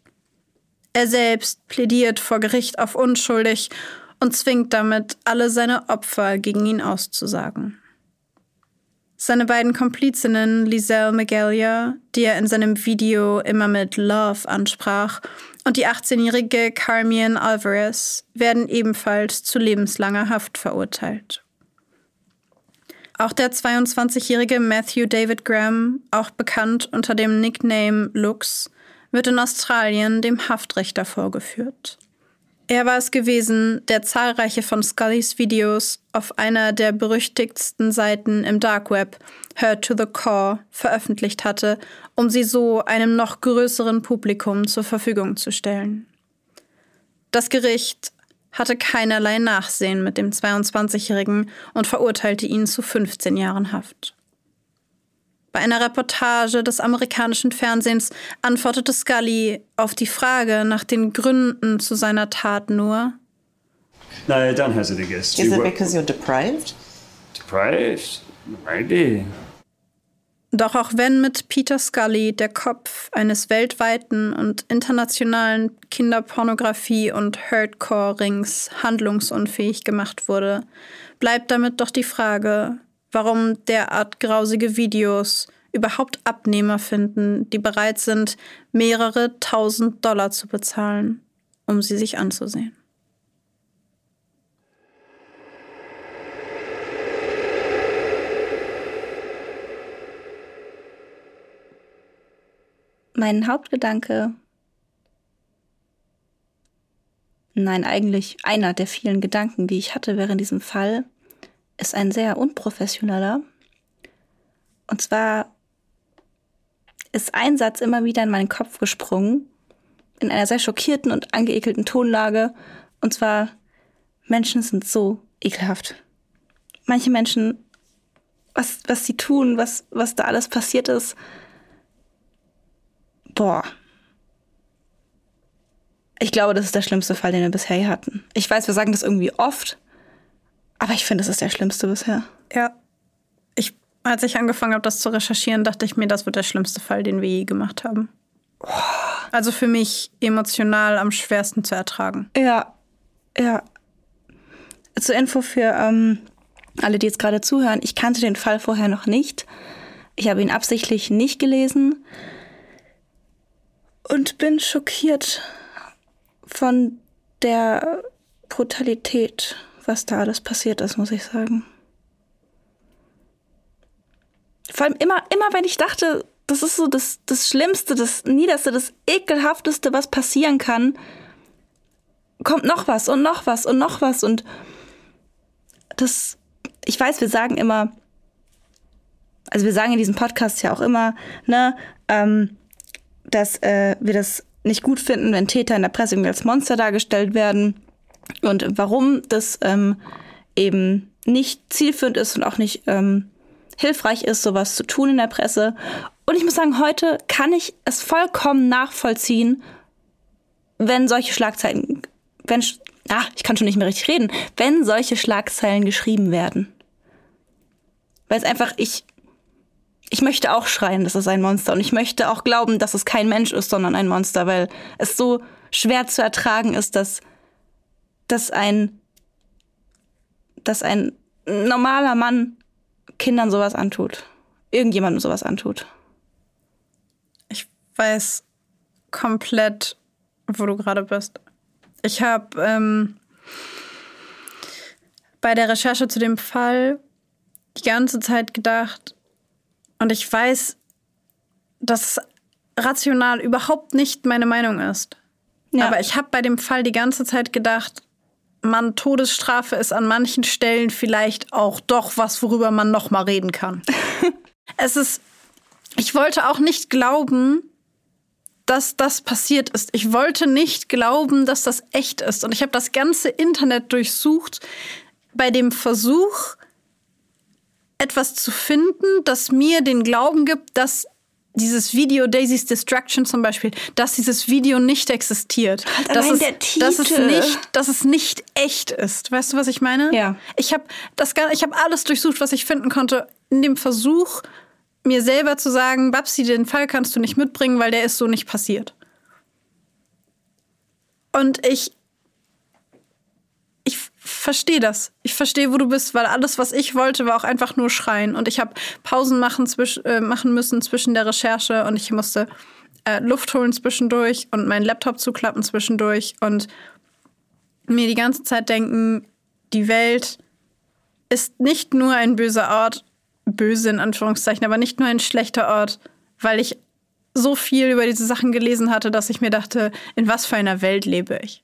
Er selbst plädiert vor Gericht auf unschuldig und zwingt damit alle seine Opfer gegen ihn auszusagen. Seine beiden Komplizinnen Liselle Megalia, die er in seinem Video immer mit Love ansprach, und die 18-jährige Carmian Alvarez werden ebenfalls zu lebenslanger Haft verurteilt. Auch der 22-jährige Matthew David Graham, auch bekannt unter dem Nickname Lux, wird in Australien dem Haftrichter vorgeführt. Er war es gewesen, der zahlreiche von Scullys Videos auf einer der berüchtigtsten Seiten im Dark Web, Heard to the Core, veröffentlicht hatte, um sie so einem noch größeren Publikum zur Verfügung zu stellen. Das Gericht hatte keinerlei Nachsehen mit dem 22-Jährigen und verurteilte ihn zu 15 Jahren Haft. Bei einer Reportage des amerikanischen Fernsehens antwortete Scully auf die Frage nach den Gründen zu seiner Tat nur. No, I don't a guess. Is it because you're deprived? Deprived? Maybe. Doch auch wenn mit Peter Scully der Kopf eines weltweiten und internationalen Kinderpornografie- und Hardcore-Rings handlungsunfähig gemacht wurde, bleibt damit doch die Frage, warum derart grausige Videos überhaupt Abnehmer finden, die bereit sind, mehrere tausend Dollar zu bezahlen, um sie sich anzusehen. Mein Hauptgedanke, nein, eigentlich einer der vielen Gedanken, die ich hatte während diesem Fall, ist ein sehr unprofessioneller. Und zwar ist ein Satz immer wieder in meinen Kopf gesprungen, in einer sehr schockierten und angeekelten Tonlage. Und zwar, Menschen sind so ekelhaft. Manche Menschen, was, was sie tun, was, was da alles passiert ist, boah. Ich glaube, das ist der schlimmste Fall, den wir bisher hatten. Ich weiß, wir sagen das irgendwie oft, aber ich finde, das ist der schlimmste bisher. Ja, ich, als ich angefangen habe, das zu recherchieren, dachte ich mir, das wird der schlimmste Fall, den wir je gemacht haben. Also für mich emotional am schwersten zu ertragen. Ja, ja. Zur Info für ähm, alle, die jetzt gerade zuhören, ich kannte den Fall vorher noch nicht. Ich habe ihn absichtlich nicht gelesen und bin schockiert von der Brutalität, was da alles passiert ist, muss ich sagen. Vor allem immer, immer wenn ich dachte, das ist so das, das Schlimmste, das Niederste, das Ekelhafteste, was passieren kann, kommt noch was und noch was und noch was. Und das, ich weiß, wir sagen immer, also wir sagen in diesem Podcast ja auch immer, ne, ähm, dass äh, wir das nicht gut finden, wenn Täter in der Presse irgendwie als Monster dargestellt werden. Und warum das ähm, eben nicht zielführend ist und auch nicht ähm, hilfreich ist, sowas zu tun in der Presse. Und ich muss sagen, heute kann ich es vollkommen nachvollziehen, wenn solche Schlagzeilen, wenn, ah, ich kann schon nicht mehr richtig reden, wenn solche Schlagzeilen geschrieben werden. Weil es einfach, ich, ich möchte auch schreien, das ist ein Monster. Und ich möchte auch glauben, dass es kein Mensch ist, sondern ein Monster, weil es so schwer zu ertragen ist, dass, dass ein, dass ein normaler Mann Kindern sowas antut. Irgendjemandem sowas antut. Ich weiß komplett, wo du gerade bist. Ich habe ähm, bei der Recherche zu dem Fall die ganze Zeit gedacht, und ich weiß, dass rational überhaupt nicht meine Meinung ist. Ja. Aber ich habe bei dem Fall die ganze Zeit gedacht, man Todesstrafe ist an manchen Stellen vielleicht auch doch was, worüber man noch mal reden kann. es ist ich wollte auch nicht glauben, dass das passiert ist. Ich wollte nicht glauben, dass das echt ist und ich habe das ganze Internet durchsucht bei dem Versuch etwas zu finden, das mir den Glauben gibt, dass dieses Video Daisy's Distraction zum Beispiel, dass dieses Video nicht existiert. Halt dass, es, dass, es nicht, dass es nicht echt ist. Weißt du, was ich meine? Ja. Ich habe hab alles durchsucht, was ich finden konnte, in dem Versuch, mir selber zu sagen, Babsi, den Fall kannst du nicht mitbringen, weil der ist so nicht passiert. Und ich verstehe das. Ich verstehe, wo du bist, weil alles, was ich wollte, war auch einfach nur schreien. Und ich habe Pausen machen, zwisch, äh, machen müssen zwischen der Recherche und ich musste äh, Luft holen zwischendurch und meinen Laptop zuklappen zwischendurch und mir die ganze Zeit denken, die Welt ist nicht nur ein böser Ort, böse in Anführungszeichen, aber nicht nur ein schlechter Ort, weil ich so viel über diese Sachen gelesen hatte, dass ich mir dachte, in was für einer Welt lebe ich.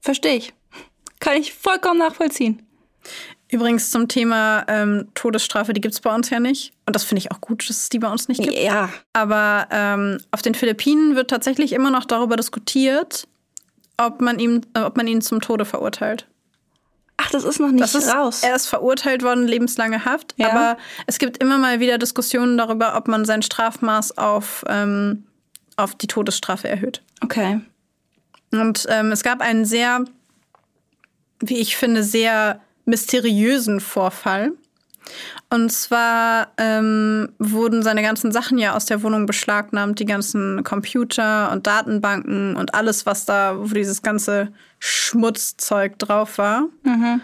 Verstehe ich. Kann ich vollkommen nachvollziehen. Übrigens zum Thema ähm, Todesstrafe, die gibt es bei uns ja nicht. Und das finde ich auch gut, dass es die bei uns nicht gibt. Ja. Aber ähm, auf den Philippinen wird tatsächlich immer noch darüber diskutiert, ob man, ihm, äh, ob man ihn zum Tode verurteilt. Ach, das ist noch nicht das ist, raus. Er ist verurteilt worden, lebenslange Haft. Ja. Aber es gibt immer mal wieder Diskussionen darüber, ob man sein Strafmaß auf, ähm, auf die Todesstrafe erhöht. Okay. Und ähm, es gab einen sehr wie ich finde, sehr mysteriösen Vorfall. Und zwar ähm, wurden seine ganzen Sachen ja aus der Wohnung beschlagnahmt, die ganzen Computer und Datenbanken und alles, was da, wo dieses ganze Schmutzzeug drauf war. Mhm.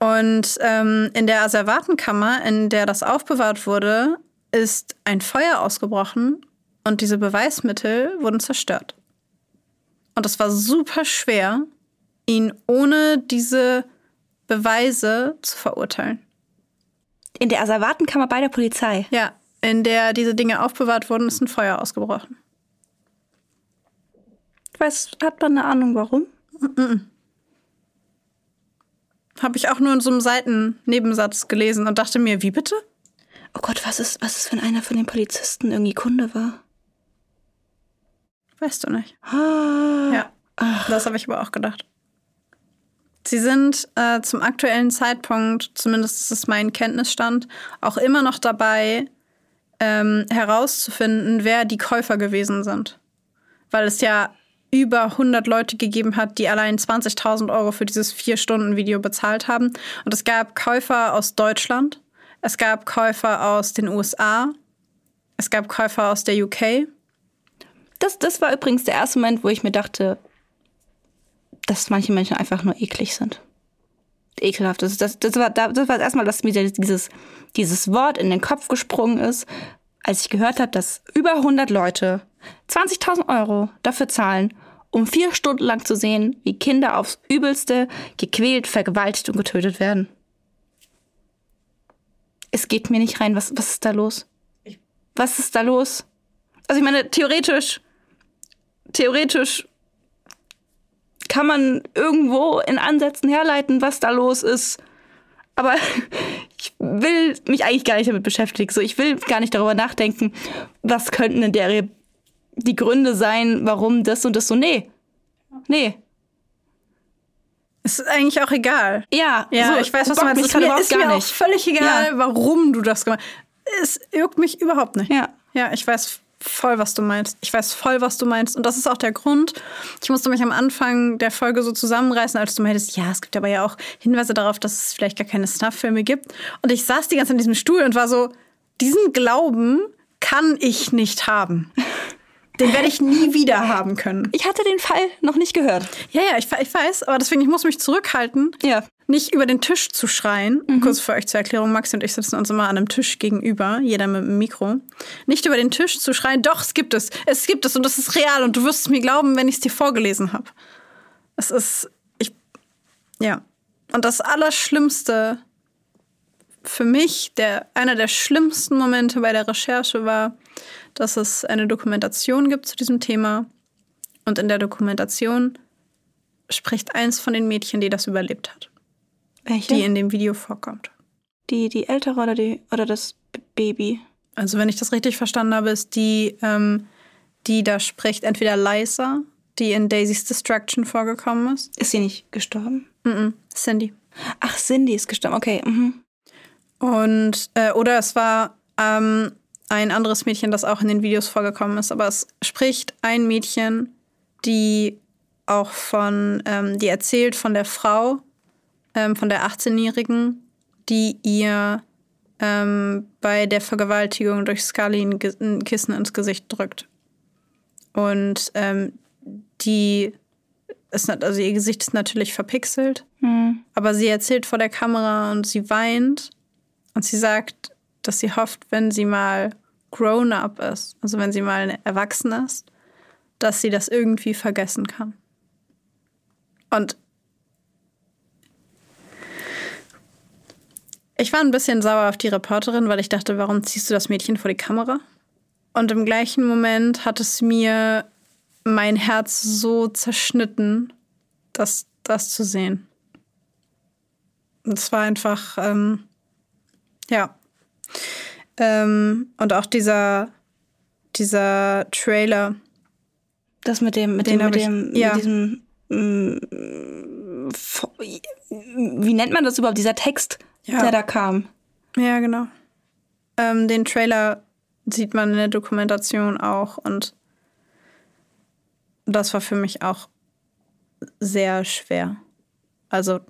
Und ähm, in der Asservatenkammer, in der das aufbewahrt wurde, ist ein Feuer ausgebrochen und diese Beweismittel wurden zerstört. Und es war super schwer, ihn ohne diese Beweise zu verurteilen. In der Asservatenkammer bei der Polizei? Ja, in der diese Dinge aufbewahrt wurden, ist ein Feuer ausgebrochen. Weiß, hat man eine Ahnung, warum? Mm. Habe ich auch nur in so einem Seitennebensatz gelesen und dachte mir, wie bitte? Oh Gott, was ist, was ist, wenn einer von den Polizisten irgendwie Kunde war? Weißt du nicht. Ah. Ja, Ach. das habe ich aber auch gedacht. Sie sind äh, zum aktuellen Zeitpunkt, zumindest ist es mein Kenntnisstand, auch immer noch dabei, ähm, herauszufinden, wer die Käufer gewesen sind. Weil es ja über 100 Leute gegeben hat, die allein 20.000 Euro für dieses Vier-Stunden-Video bezahlt haben. Und es gab Käufer aus Deutschland, es gab Käufer aus den USA, es gab Käufer aus der UK. Das, das war übrigens der erste Moment, wo ich mir dachte, dass manche Menschen einfach nur eklig sind. Ekelhaft. Das, das, das, war, das war erstmal, dass mir dieses, dieses Wort in den Kopf gesprungen ist, als ich gehört habe, dass über 100 Leute 20.000 Euro dafür zahlen, um vier Stunden lang zu sehen, wie Kinder aufs Übelste gequält, vergewaltigt und getötet werden. Es geht mir nicht rein. Was, was ist da los? Was ist da los? Also ich meine, theoretisch, theoretisch kann man irgendwo in Ansätzen herleiten, was da los ist. Aber ich will mich eigentlich gar nicht damit beschäftigen. So, ich will gar nicht darüber nachdenken, was könnten in der die Gründe sein, warum das und das so. Nee. Nee. Es ist eigentlich auch egal. Ja, Ja, so, ich weiß, was du meinst. Es ist mir, ist mir auch nicht. völlig egal, Ja. warum du das gemacht hast. Es juckt mich überhaupt nicht. Ja. Ja, ich weiß voll, was du meinst. Ich weiß voll, was du meinst. Und das ist auch der Grund. Ich musste mich am Anfang der Folge so zusammenreißen, als du meintest, ja, es gibt aber ja auch Hinweise darauf, dass es vielleicht gar keine Snuff-Filme gibt. Und ich saß die ganze Zeit in diesem Stuhl und war so, diesen Glauben kann ich nicht haben. Den werde ich nie wieder haben können. Ich hatte den Fall noch nicht gehört. Ja, ja, ich, ich weiß, aber deswegen, ich muss mich zurückhalten, Ja. Nicht über den Tisch zu schreien. Kurz für euch zur Erklärung, Maxi und ich sitzen uns immer an einem Tisch gegenüber, jeder mit einem Mikro. Nicht über den Tisch zu schreien, doch, es gibt es, es gibt es und das ist real und du wirst es mir glauben, wenn ich es dir vorgelesen habe. Es ist, ich, ja. Und das Allerschlimmste für mich, der, einer der schlimmsten Momente bei der Recherche war, dass es eine Dokumentation gibt zu diesem Thema. Und in der Dokumentation spricht eins von den Mädchen, die das überlebt hat Welche? die in dem Video vorkommt. die, die ältere oder, die, oder das Baby? Also wenn ich das richtig verstanden habe, ist die, ähm, die da spricht, entweder Liza, die in Daisy's Destruction vorgekommen ist. Ist sie nicht gestorben? Mhm. Cindy. Ach, Cindy ist gestorben. Okay. Mhm. Und, äh, oder es war ähm, ein anderes Mädchen, das auch in den Videos vorgekommen ist. Aber es spricht ein Mädchen, die auch von, ähm, die erzählt von der Frau, ähm, von der 18-Jährigen, die ihr ähm, bei der Vergewaltigung durch Scully ein, Kissen ins Gesicht drückt. Und ähm, die ist, also ihr Gesicht ist natürlich verpixelt, Hm. aber sie erzählt vor der Kamera und sie weint und sie sagt, dass sie hofft, wenn sie mal grown up ist, also wenn sie mal erwachsen ist, dass sie das irgendwie vergessen kann. Und ich war ein bisschen sauer auf die Reporterin, weil ich dachte, warum ziehst du das Mädchen vor die Kamera? Und im gleichen Moment hat es mir mein Herz so zerschnitten, das, das zu sehen. Und es war einfach, ähm, ja. Ähm, und auch dieser, dieser Trailer, Das mit dem, mit dem, mit ich- dem, ja. mit diesem, mm, fo- wie nennt man das überhaupt, dieser Text, Ja. der da kam? ja, genau. Ähm, den Trailer sieht man in der Dokumentation auch und das war für mich auch sehr schwer. Also,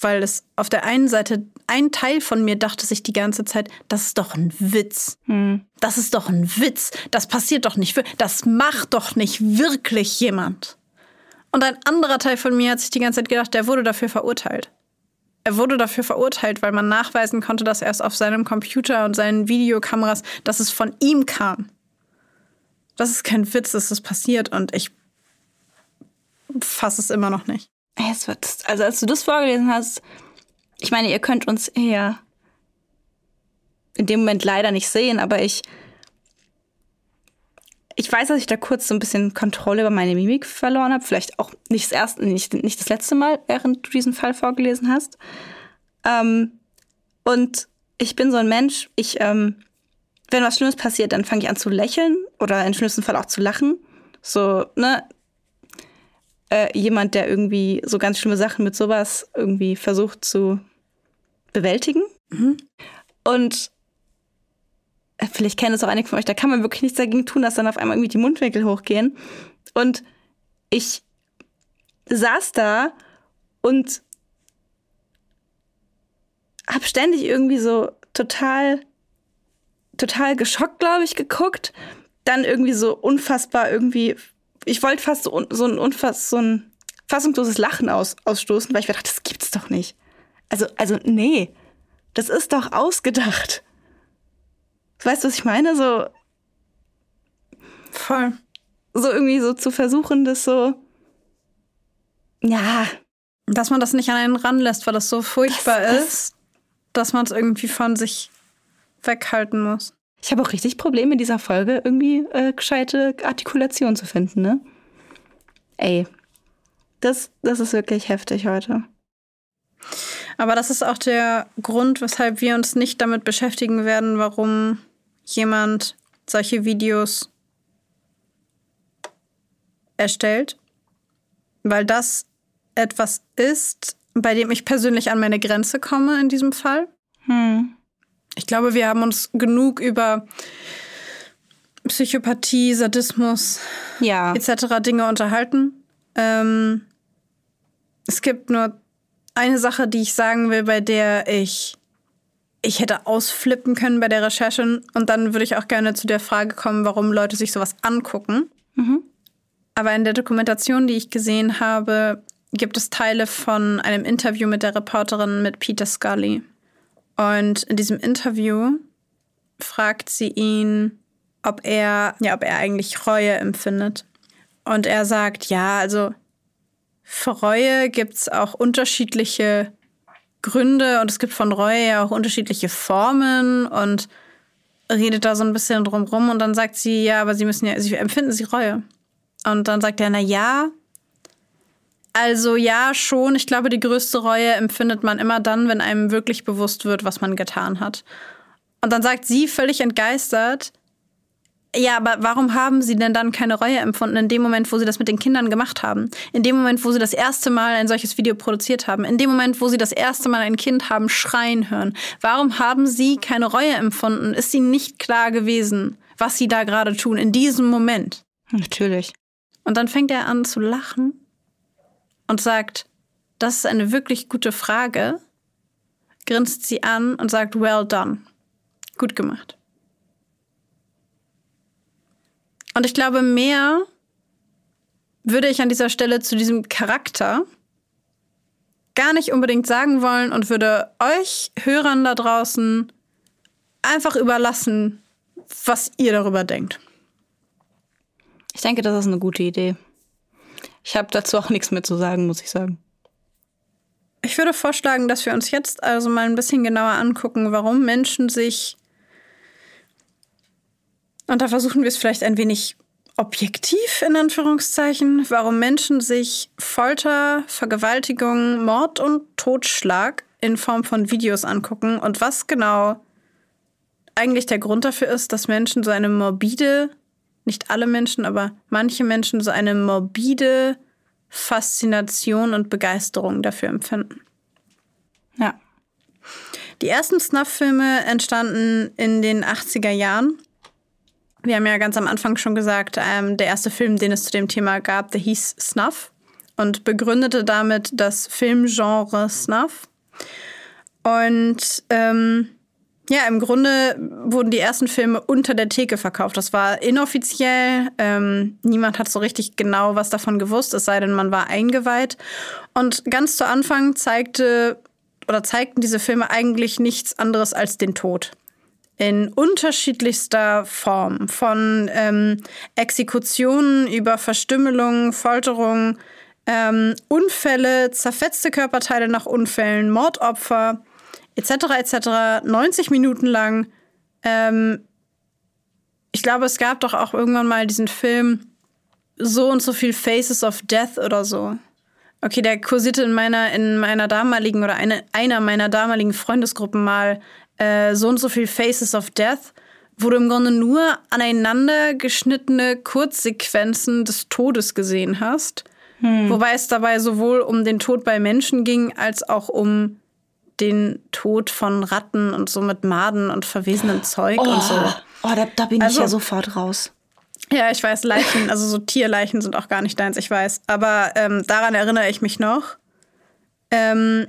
weil es auf der einen Seite, ein Teil von mir dachte sich die ganze Zeit, das ist doch ein Witz. Das ist doch ein Witz. Das passiert doch nicht. Das macht doch nicht wirklich jemand. Und ein anderer Teil von mir hat sich die ganze Zeit gedacht, der wurde dafür verurteilt. Er wurde dafür verurteilt, weil man nachweisen konnte, dass er es auf seinem Computer und seinen Videokameras, dass es von ihm kam. Das ist kein Witz, dass das passiert und ich fasse es immer noch nicht. Es wird, also als du das vorgelesen hast, ich meine, ihr könnt uns hier in dem Moment leider nicht sehen, aber ich, ich weiß, dass ich da kurz so ein bisschen Kontrolle über meine Mimik verloren habe. Vielleicht auch nicht das erste, nicht, nicht das letzte Mal, während du diesen Fall vorgelesen hast. Ähm, und ich bin so ein Mensch, ich, ähm, wenn was Schlimmes passiert, dann fange ich an zu lächeln oder im schlimmsten Fall auch zu lachen. So, ne, äh, jemand, der irgendwie so ganz schlimme Sachen mit sowas irgendwie versucht zu bewältigen. Und äh, vielleicht kennen es auch einige von euch, da kann man wirklich nichts dagegen tun, dass dann auf einmal irgendwie die Mundwinkel hochgehen. Und ich saß da und hab ständig irgendwie so total, total geschockt, glaube ich, geguckt. Dann irgendwie so unfassbar irgendwie, ich wollte fast so, so ein unfass, so ein fassungsloses Lachen aus, ausstoßen, weil ich mir dachte, das gibt's doch nicht. Also, also, nee. Das ist doch ausgedacht. Weißt du, was ich meine? So, Voll. so irgendwie so zu versuchen, das so Ja, Dass man das nicht an einen ranlässt, weil das so furchtbar Das- das- ist, dass man es irgendwie von sich weghalten muss. ich habe auch richtig Probleme in dieser Folge, irgendwie äh, gescheite Artikulation zu finden, ne? Ey, das, das ist wirklich heftig heute. Aber das ist auch der Grund, weshalb wir uns nicht damit beschäftigen werden, warum jemand solche Videos erstellt. Weil das etwas ist, bei dem ich persönlich an meine Grenze komme in diesem Fall. Hm. Ich glaube, wir haben uns genug über Psychopathie, Sadismus Ja. etc. Dinge unterhalten. Ähm, es gibt nur eine Sache, die ich sagen will, bei der ich ich hätte ausflippen können bei der Recherche und dann würde ich auch gerne zu der Frage kommen, warum Leute sich sowas angucken. Mhm. Aber in der Dokumentation, die ich gesehen habe, gibt es Teile von einem Interview mit der Reporterin mit Peter Scully. Und in diesem Interview fragt sie ihn, ob er, ja, ob er eigentlich Reue empfindet. Und er sagt, ja, also für Reue gibt es auch unterschiedliche Gründe und es gibt von Reue ja auch unterschiedliche Formen und redet da so ein bisschen drum rum und dann sagt sie, ja, aber sie müssen ja, sie empfinden sie Reue. Und dann sagt er, na ja, also ja, schon. Ich glaube, die größte Reue empfindet man immer dann, wenn einem wirklich bewusst wird, was man getan hat. Und dann sagt sie völlig entgeistert, ja, aber warum haben Sie denn dann keine Reue empfunden in dem Moment, wo Sie das mit den Kindern gemacht haben? In dem Moment, wo Sie das erste Mal ein solches Video produziert haben? In dem Moment, wo Sie das erste Mal ein Kind haben schreien hören? Warum haben Sie keine Reue empfunden? Ist Ihnen nicht klar gewesen, was Sie da gerade tun in diesem Moment? Natürlich. Und dann fängt er an zu lachen und sagt, das ist eine wirklich gute Frage, grinst sie an und sagt, well done. Gut gemacht. Und ich glaube, mehr würde ich an dieser Stelle zu diesem Charakter gar nicht unbedingt sagen wollen und würde euch Hörern da draußen einfach überlassen, was ihr darüber denkt. Ich denke, das ist eine gute Idee. Ich habe dazu auch nichts mehr zu sagen, muss ich sagen. Ich würde vorschlagen, dass wir uns jetzt also mal ein bisschen genauer angucken, warum Menschen sich, und da versuchen wir es vielleicht ein wenig objektiv in Anführungszeichen, warum Menschen sich Folter, Vergewaltigung, Mord und Totschlag in Form von Videos angucken und was genau eigentlich der Grund dafür ist, dass Menschen so eine morbide, nicht alle Menschen, aber manche Menschen so eine morbide Faszination und Begeisterung dafür empfinden. Ja. Die ersten Snuff-Filme entstanden in den 80er Jahren. Wir haben ja ganz am Anfang schon gesagt, ähm, der erste Film, den es zu dem Thema gab, der hieß Snuff und begründete damit das Filmgenre Snuff. Und ähm, ja, im Grunde wurden die ersten Filme unter der Theke verkauft. Das war inoffiziell. Ähm, niemand hat so richtig genau was davon gewusst, es sei denn, man war eingeweiht. Und ganz zu Anfang zeigte oder zeigten diese Filme eigentlich nichts anderes als den Tod. In unterschiedlichster Form. Von ähm, Exekutionen über Verstümmelung, Folterung, ähm, Unfälle, zerfetzte Körperteile nach Unfällen, Mordopfer, etc. etc. 90 Minuten lang. Ähm, ich glaube, es gab doch auch irgendwann mal diesen Film so und so viel Faces of Death oder so. Okay, der kursierte in meiner, in meiner damaligen oder eine, einer meiner damaligen Freundesgruppen mal äh, so und so viel Faces of Death, wo du im Grunde nur aneinander geschnittene Kurzsequenzen des Todes gesehen hast. Wobei es dabei sowohl um den Tod bei Menschen ging, als auch um den Tod von Ratten und so mit Maden und verwesenem Zeug und so. oh da, da bin Also- ich ja sofort raus. Ja, ich weiß, Leichen, also so Tierleichen sind auch gar nicht deins, ich weiß. Aber ähm, daran erinnere ich mich noch. Ähm,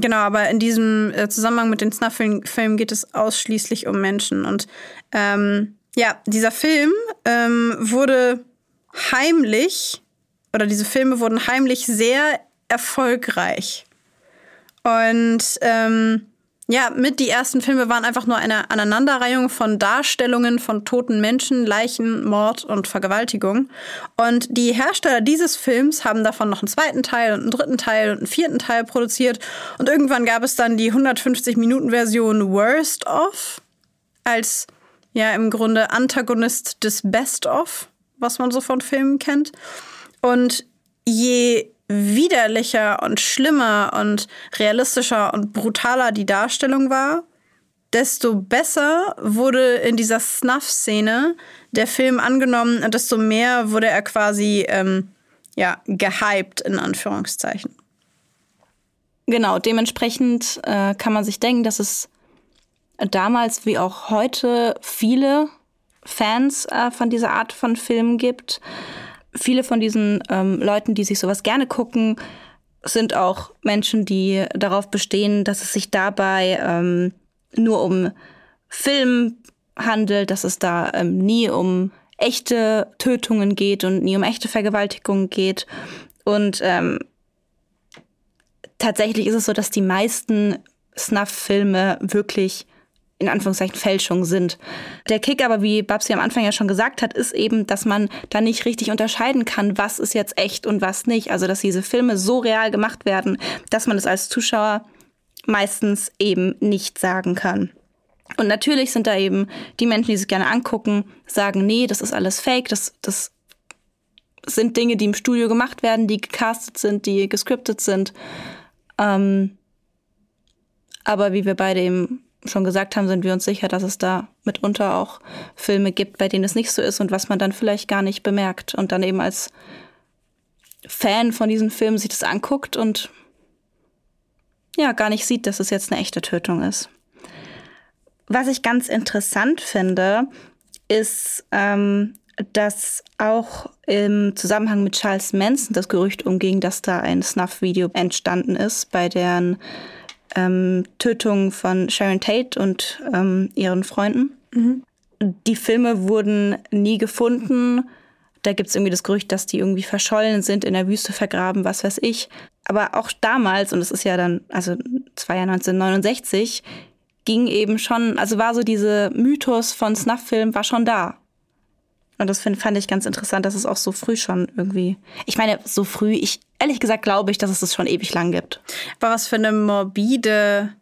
genau, aber in diesem äh, Zusammenhang mit den Snuff-Filmen geht es ausschließlich um Menschen. Und ähm, ja, dieser Film ähm, wurde heimlich, oder diese Filme wurden heimlich sehr erfolgreich. Und ähm, ja, mit die ersten Filme waren einfach nur eine Aneinanderreihung von Darstellungen von toten Menschen, Leichen, Mord und Vergewaltigung. Und die Hersteller dieses Films haben davon noch einen zweiten Teil und einen dritten Teil und einen vierten Teil produziert. Und irgendwann gab es dann die 150-Minuten-Version Worst of als ja im Grunde Antagonist des Best of, was man so von Filmen kennt. Und je widerlicher und schlimmer und realistischer und brutaler die Darstellung war, desto besser wurde in dieser Snuff-Szene der Film angenommen und desto mehr wurde er quasi ähm, ja, gehypt, in Anführungszeichen. Genau, dementsprechend äh, kann man sich denken, dass es damals wie auch heute viele Fans äh, von dieser Art von Filmen gibt viele von diesen ähm, Leuten, die sich sowas gerne gucken, sind auch Menschen, die darauf bestehen, dass es sich dabei ähm, nur um Film handelt, dass es da ähm, nie um echte Tötungen geht und nie um echte Vergewaltigungen geht. Und ähm, tatsächlich ist es so, dass die meisten Snuff-Filme wirklich in Anführungszeichen Fälschung sind. Der Kick aber, wie Babsi am Anfang ja schon gesagt hat, ist eben, dass man da nicht richtig unterscheiden kann, was ist jetzt echt und was nicht. Also, dass diese Filme so real gemacht werden, dass man es als Zuschauer meistens eben nicht sagen kann. Und natürlich sind da eben die Menschen, die sich gerne angucken, sagen, nee, das ist alles fake, das, das sind Dinge, die im Studio gemacht werden, die gecastet sind, die gescriptet sind. Ähm, aber wie wir beide eben schon gesagt haben, sind wir uns sicher, dass es da mitunter auch Filme gibt, bei denen es nicht so ist und was man dann vielleicht gar nicht bemerkt und dann eben als Fan von diesen Filmen sich das anguckt und ja, gar nicht sieht, dass es jetzt eine echte Tötung ist. Was ich ganz interessant finde, ist, ähm, dass auch im Zusammenhang mit Charles Manson das Gerücht umging, dass da ein Snuff-Video entstanden ist, bei deren ähm, Tötung von Sharon Tate und ähm, ihren Freunden. Mhm. Die Filme wurden nie gefunden. Da gibt es irgendwie das Gerücht, dass die irgendwie verschollen sind, in der Wüste vergraben, was weiß ich. Aber auch damals, und es ist ja dann, also es war ja 1969, ging eben schon, also war so diese Mythos von Snuff-Film war schon da. Und das find, fand ich ganz interessant, dass es auch so früh schon irgendwie. Ich meine, so früh, ich ehrlich gesagt glaube ich, dass es das schon ewig lang gibt. Aber was für eine morbide,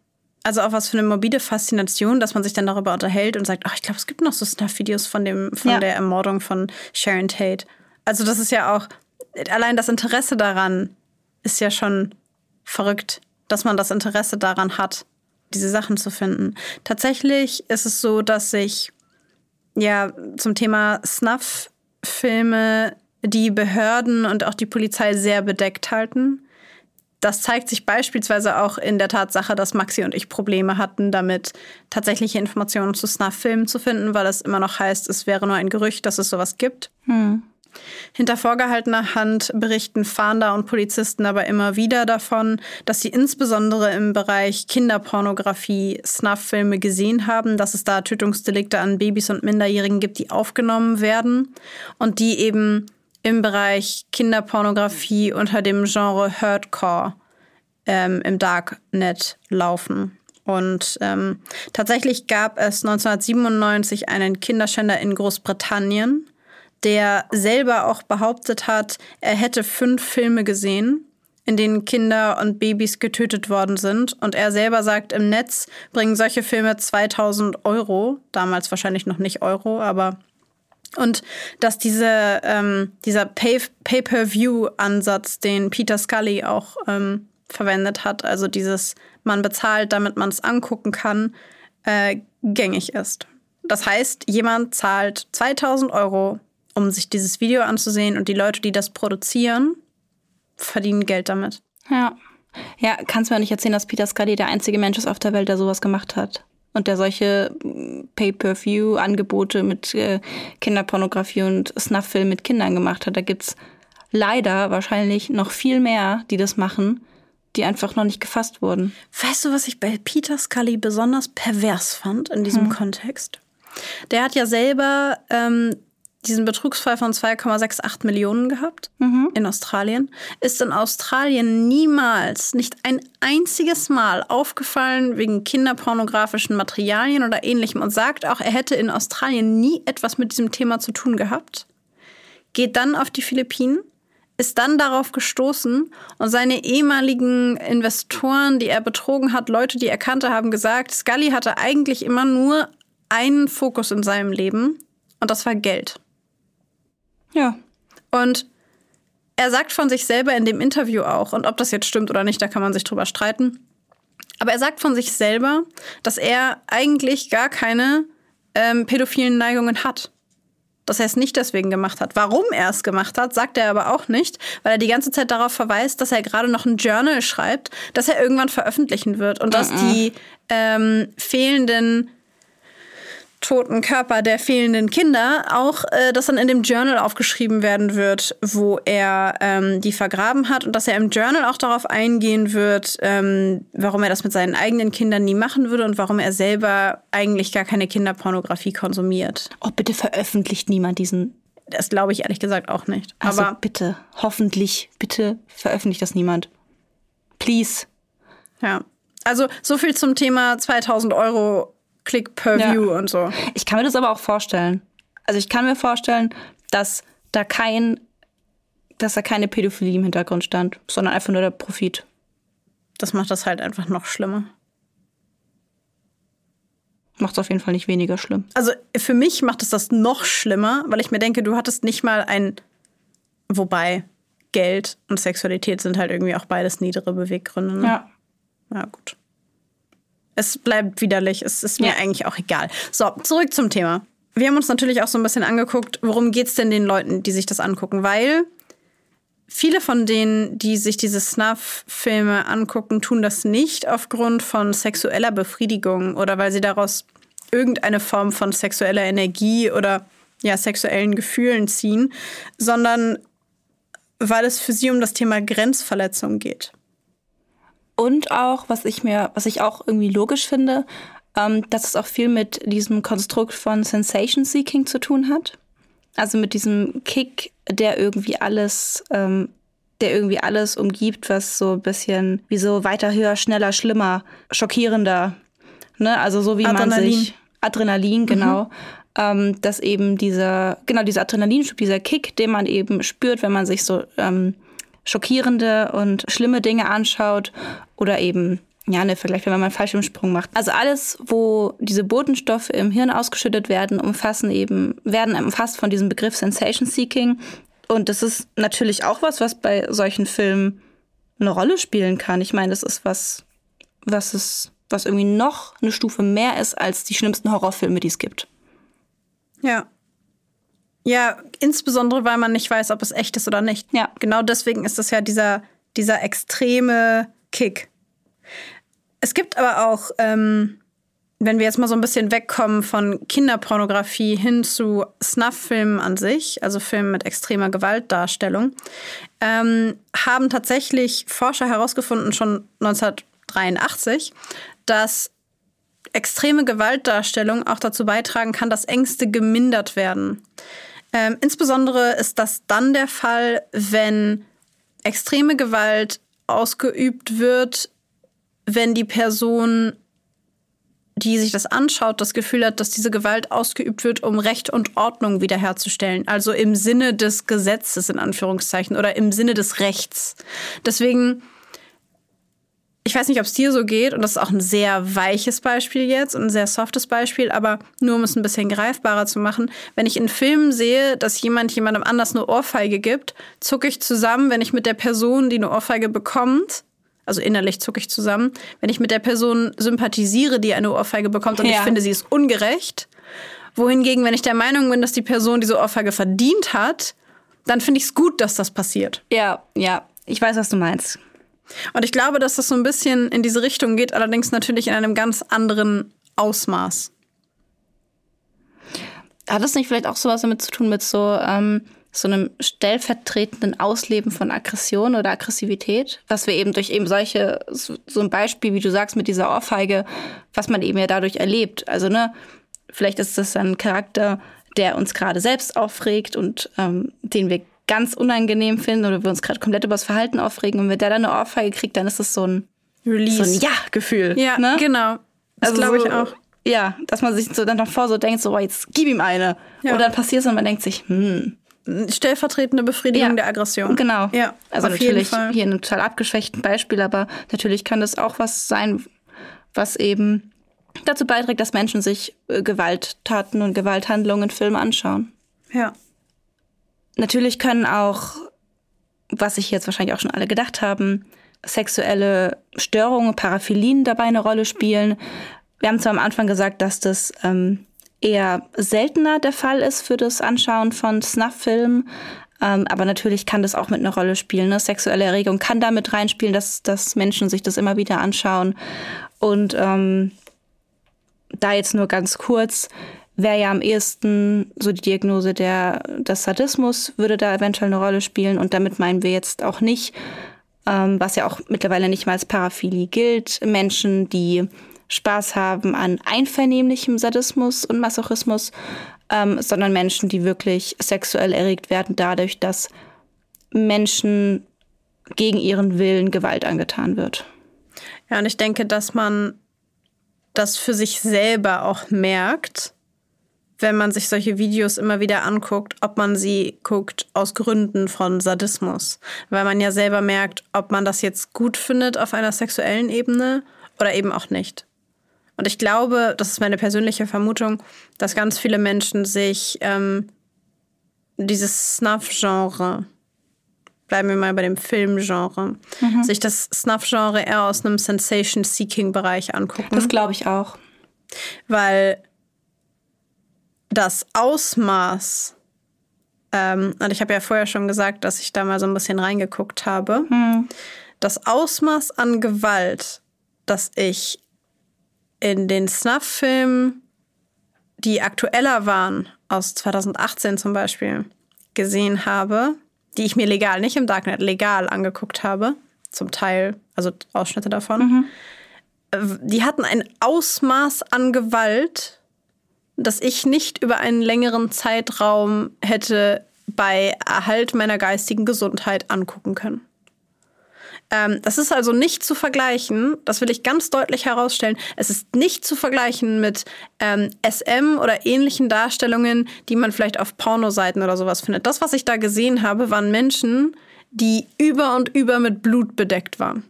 also auch was für eine morbide Faszination, dass man sich dann darüber unterhält und sagt, ach, ich glaube, es gibt noch so Snuff-Videos von dem, von ja. der Ermordung von Sharon Tate. Also das ist ja auch, allein das Interesse daran ist ja schon verrückt, dass man das Interesse daran hat, diese Sachen zu finden. Tatsächlich ist es so, dass sich ja zum Thema Snuff-Filme die Behörden und auch die Polizei sehr bedeckt halten. Das zeigt sich beispielsweise auch in der Tatsache, dass Maxi und ich Probleme hatten, damit tatsächliche Informationen zu Snuff-Filmen zu finden, weil es immer noch heißt, es wäre nur ein Gerücht, dass es sowas gibt. Hm. Hinter vorgehaltener Hand berichten Fahnder und Polizisten aber immer wieder davon, dass sie insbesondere im Bereich Kinderpornografie Snuff-Filme gesehen haben, dass es da Tötungsdelikte an Babys und Minderjährigen gibt, die aufgenommen werden und die eben im Bereich Kinderpornografie unter dem Genre Hurtcore ähm, im Darknet laufen. Und ähm, tatsächlich gab es 1997 einen Kinderschänder in Großbritannien, der selber auch behauptet hat, er hätte fünf Filme gesehen, in denen Kinder und Babys getötet worden sind. Und er selber sagt, im Netz bringen solche Filme 2000 Euro, damals wahrscheinlich noch nicht Euro, aber und dass diese, ähm, dieser Pay-per-View-Ansatz, den Peter Scully auch ähm, verwendet hat, also dieses, man bezahlt, damit man es angucken kann, äh, gängig ist. Das heißt, jemand zahlt 2000 Euro um sich dieses Video anzusehen und die Leute, die das produzieren, verdienen Geld damit. Ja. Ja, kannst du mir nicht erzählen, dass Peter Scully der einzige Mensch ist auf der Welt, der sowas gemacht hat? Und der solche mm, Pay-per-View-Angebote mit äh, Kinderpornografie und Snuff-Film mit Kindern gemacht hat. Da gibt's leider wahrscheinlich noch viel mehr, die das machen, die einfach noch nicht gefasst wurden. Weißt du, was ich bei Peter Scully besonders pervers fand in diesem hm. Kontext? Der hat ja selber ähm, diesen Betrugsfall von 2,68 Millionen gehabt in Australien. Ist in Australien niemals, nicht ein einziges Mal aufgefallen wegen kinderpornografischen Materialien oder ähnlichem und sagt auch, er hätte in Australien nie etwas mit diesem Thema zu tun gehabt. Geht dann auf die Philippinen, ist dann darauf gestoßen und seine ehemaligen Investoren, die er betrogen hat, Leute, die er kannte, haben gesagt, Scully hatte eigentlich immer nur einen Fokus in seinem Leben und das war Geld. Ja. Und er sagt von sich selber in dem Interview auch, und ob das jetzt stimmt oder nicht, da kann man sich drüber streiten. Aber er sagt von sich selber, dass er eigentlich gar keine ähm, pädophilen Neigungen hat. Dass er es nicht deswegen gemacht hat. Warum er es gemacht hat, sagt er aber auch nicht, weil er die ganze Zeit darauf verweist, dass er gerade noch ein Journal schreibt, das er irgendwann veröffentlichen wird und dass die ähm, fehlenden toten Körper der fehlenden Kinder auch, äh, dass dann in dem Journal aufgeschrieben werden wird, wo er ähm, die vergraben hat und dass er im Journal auch darauf eingehen wird, ähm, warum er das mit seinen eigenen Kindern nie machen würde und warum er selber eigentlich gar keine Kinderpornografie konsumiert. Oh, bitte veröffentlicht niemand diesen. Das glaube ich ehrlich gesagt auch nicht. Also Aber bitte, hoffentlich, bitte veröffentlicht das niemand. Please. ja. Also so viel zum Thema 2000 Euro Click per Ja. View und so. Ich kann mir das aber auch vorstellen. Also ich kann mir vorstellen, dass da kein, dass da keine Pädophilie im Hintergrund stand, sondern einfach nur der Profit. Das macht das halt einfach noch schlimmer. Macht es auf jeden Fall nicht weniger schlimm. Also für mich macht es das noch schlimmer, weil ich mir denke, du hattest nicht mal ein. Wobei Geld und Sexualität sind halt irgendwie auch beides niedere Beweggründe. Ne? Ja. Ja, gut. Es bleibt widerlich. Es ist mir Ja. eigentlich auch egal. So, zurück zum Thema. Wir haben uns natürlich auch so ein bisschen angeguckt, worum geht's denn den Leuten, die sich das angucken? Weil viele von denen, die sich diese Snuff-Filme angucken, tun das nicht aufgrund von sexueller Befriedigung oder weil sie daraus irgendeine Form von sexueller Energie oder ja, sexuellen Gefühlen ziehen, sondern weil es für sie um das Thema Grenzverletzung geht. Und auch, was ich mir, was ich auch irgendwie logisch finde, ähm, dass es auch viel mit diesem Konstrukt von Sensation Seeking zu tun hat. Also mit diesem Kick, der irgendwie alles, ähm, der irgendwie alles umgibt, was so ein bisschen wie so weiter, höher, schneller, schlimmer, schockierender, ne? Also so wie man Adrenalin. sich Adrenalin, genau. Ähm, dass eben dieser, genau, dieser Adrenalinschub, dieser Kick, den man eben spürt, wenn man sich so ähm, schockierende und schlimme Dinge anschaut oder eben, ja, ne, vielleicht, wenn man mal einen Fallschirmsprung macht. Also alles, wo diese Botenstoffe im Hirn ausgeschüttet werden, umfassen eben, werden umfasst von diesem Begriff Sensation Seeking. Und das ist natürlich auch was, was bei solchen Filmen eine Rolle spielen kann. Ich meine, das ist was, was es, was irgendwie noch eine Stufe mehr ist als die schlimmsten Horrorfilme, die es gibt. Ja. Ja, insbesondere, weil man nicht weiß, ob es echt ist oder nicht. Ja. Genau deswegen ist das ja dieser, dieser extreme Kick. Es gibt aber auch, ähm, wenn wir jetzt mal so ein bisschen wegkommen von Kinderpornografie hin zu Snuff-Filmen an sich, also Filmen mit extremer Gewaltdarstellung, ähm, haben tatsächlich Forscher herausgefunden, schon 1983, dass extreme Gewaltdarstellung auch dazu beitragen kann, dass Ängste gemindert werden. Ähm, insbesondere ist das dann der Fall, wenn extreme Gewalt ausgeübt wird, wenn die Person, die sich das anschaut, das Gefühl hat, dass diese Gewalt ausgeübt wird, um Recht und Ordnung wiederherzustellen. Also im Sinne des Gesetzes in Anführungszeichen oder im Sinne des Rechts. Deswegen ich weiß nicht, ob es dir so geht, und das ist auch ein sehr weiches Beispiel jetzt und ein sehr softes Beispiel, aber nur um es ein bisschen greifbarer zu machen. Wenn ich in Filmen sehe, dass jemand jemandem anders eine Ohrfeige gibt, zucke ich zusammen, wenn ich mit der Person, die eine Ohrfeige bekommt, also innerlich zucke ich zusammen, wenn ich mit der Person sympathisiere, die eine Ohrfeige bekommt und ich Ja. finde, sie ist ungerecht. Wohingegen, wenn ich der Meinung bin, dass die Person diese Ohrfeige verdient hat, dann finde ich es gut, dass das passiert. Ja, ja, ich weiß, was du meinst. Und ich glaube, dass das so ein bisschen in diese Richtung geht, allerdings natürlich in einem ganz anderen Ausmaß. Hat es nicht vielleicht auch sowas damit zu tun mit so, ähm, so einem stellvertretenden Ausleben von Aggression oder Aggressivität? Was wir eben durch eben solche, so so ein Beispiel, wie du sagst, mit dieser Ohrfeige, was man eben ja dadurch erlebt. Also, ne, vielleicht ist das ein Charakter, der uns gerade selbst aufregt und ähm, den wir ganz unangenehm finden oder wir uns gerade komplett über das Verhalten aufregen und wenn der dann eine Ohrfeige kriegt, dann ist es so ein, Release. so ein Ja-Gefühl. ja, ne? genau. Das Also glaube ich auch. Ja, dass man sich so dann davor so denkt, so, oh, jetzt gib ihm eine. Ja. Und dann passiert es und man denkt sich, hm, Stellvertretende Befriedigung Ja, der Aggression. Genau. Ja, also natürlich hier in einem total abgeschwächten Beispiel, aber natürlich kann das auch was sein, was eben dazu beiträgt, dass Menschen sich äh, Gewalttaten und Gewalthandlungen in Filmen anschauen. Ja. Natürlich können auch, was sich jetzt wahrscheinlich auch schon alle gedacht haben, sexuelle Störungen, Paraphilien dabei eine Rolle spielen. Wir haben zwar am Anfang gesagt, dass das ähm, eher seltener der Fall ist für das Anschauen von Snuff-Filmen, ähm, aber natürlich kann das auch mit einer Rolle spielen. Ne? Sexuelle Erregung kann damit reinspielen, dass, dass Menschen sich das immer wieder anschauen. Und ähm, da jetzt nur ganz kurz, wäre ja am ehesten so die Diagnose der, des Sadismus würde da eventuell eine Rolle spielen. Und damit meinen wir jetzt auch nicht, ähm, was ja auch mittlerweile nicht mal als Paraphilie gilt, Menschen, die Spaß haben an einvernehmlichem Sadismus und Masochismus, ähm, sondern Menschen, die wirklich sexuell erregt werden dadurch, dass Menschen gegen ihren Willen Gewalt angetan wird. Ja, und ich denke, dass man das für sich selber auch merkt, wenn man sich solche Videos immer wieder anguckt, ob man sie guckt aus Gründen von Sadismus. Weil man ja selber merkt, ob man das jetzt gut findet auf einer sexuellen Ebene oder eben auch nicht. Und ich glaube, das ist meine persönliche Vermutung, dass ganz viele Menschen sich ähm, dieses Snuff-Genre, bleiben wir mal bei dem Filmgenre, sich das Snuff-Genre eher aus einem Sensation-Seeking-Bereich angucken. Das glaube ich auch. weil das Ausmaß, ähm, und ich habe ja vorher schon gesagt, dass ich da mal so ein bisschen reingeguckt habe, das Ausmaß an Gewalt, das ich in den Snuff-Filmen, die aktueller waren, aus 2018 zum Beispiel, gesehen habe, die ich mir legal, nicht im Darknet, legal angeguckt habe, zum Teil, also Ausschnitte davon, äh, die hatten ein Ausmaß an Gewalt, das ich nicht über einen längeren Zeitraum hätte bei Erhalt meiner geistigen Gesundheit angucken können. Ähm, das ist also nicht zu vergleichen, das will ich ganz deutlich herausstellen, es ist nicht zu vergleichen mit ähm, SM oder ähnlichen Darstellungen, die man vielleicht auf Pornoseiten oder sowas findet. Das, was ich da gesehen habe, waren Menschen, die über und über mit Blut bedeckt waren.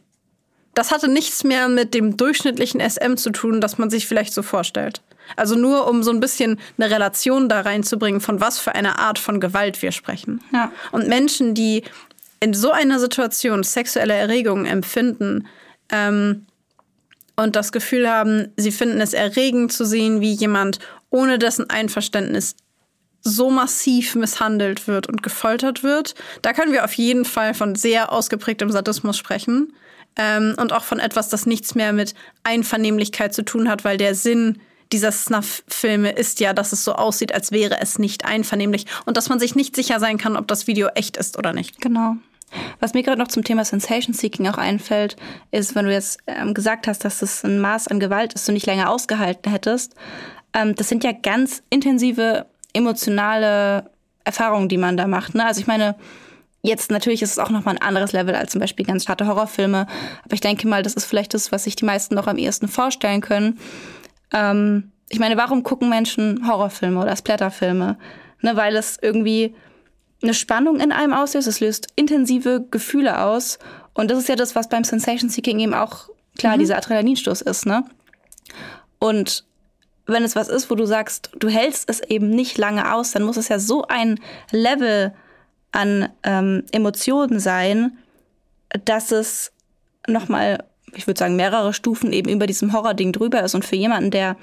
Das hatte nichts mehr mit dem durchschnittlichen SM zu tun, das man sich vielleicht so vorstellt. Also nur um so ein bisschen eine Relation da reinzubringen, von was für einer Art von Gewalt wir sprechen. Ja. Und Menschen, die in so einer Situation sexuelle Erregungen empfinden ähm, und das Gefühl haben, sie finden es erregend zu sehen, wie jemand ohne dessen Einverständnis so massiv misshandelt wird und gefoltert wird, da können wir auf jeden Fall von sehr ausgeprägtem Sadismus sprechen. Ähm, und auch von etwas, das nichts mehr mit Einvernehmlichkeit zu tun hat, weil der Sinn dieser Snuff-Filme ist ja, dass es so aussieht, als wäre es nicht einvernehmlich und dass man sich nicht sicher sein kann, ob das Video echt ist oder nicht. Genau. Was mir gerade noch zum Thema Sensation Seeking auch einfällt, ist, wenn du jetzt ähm, gesagt hast, dass es ein Maß an Gewalt ist, du nicht länger ausgehalten hättest. Ähm, das sind ja ganz intensive emotionale Erfahrungen, die man da macht. Ne? Also ich meine, jetzt natürlich ist es auch noch mal ein anderes Level als zum Beispiel ganz harte Horrorfilme. Aber ich denke mal, das ist vielleicht das, was sich die meisten noch am ehesten vorstellen können. Ähm, ich meine, warum gucken Menschen Horrorfilme oder Splatterfilme? Ne, weil es irgendwie eine Spannung in einem auslöst. Es löst intensive Gefühle aus. Und das ist ja das, was beim Sensation Seeking eben auch klar dieser Adrenalinstoß ist. Ne? Und wenn es was ist, wo du sagst, du hältst es eben nicht lange aus, dann muss es ja so ein Level an ähm, Emotionen sein, dass es nochmal, ich würde sagen, mehrere Stufen eben über diesem Horror-Ding drüber ist. Und für jemanden, der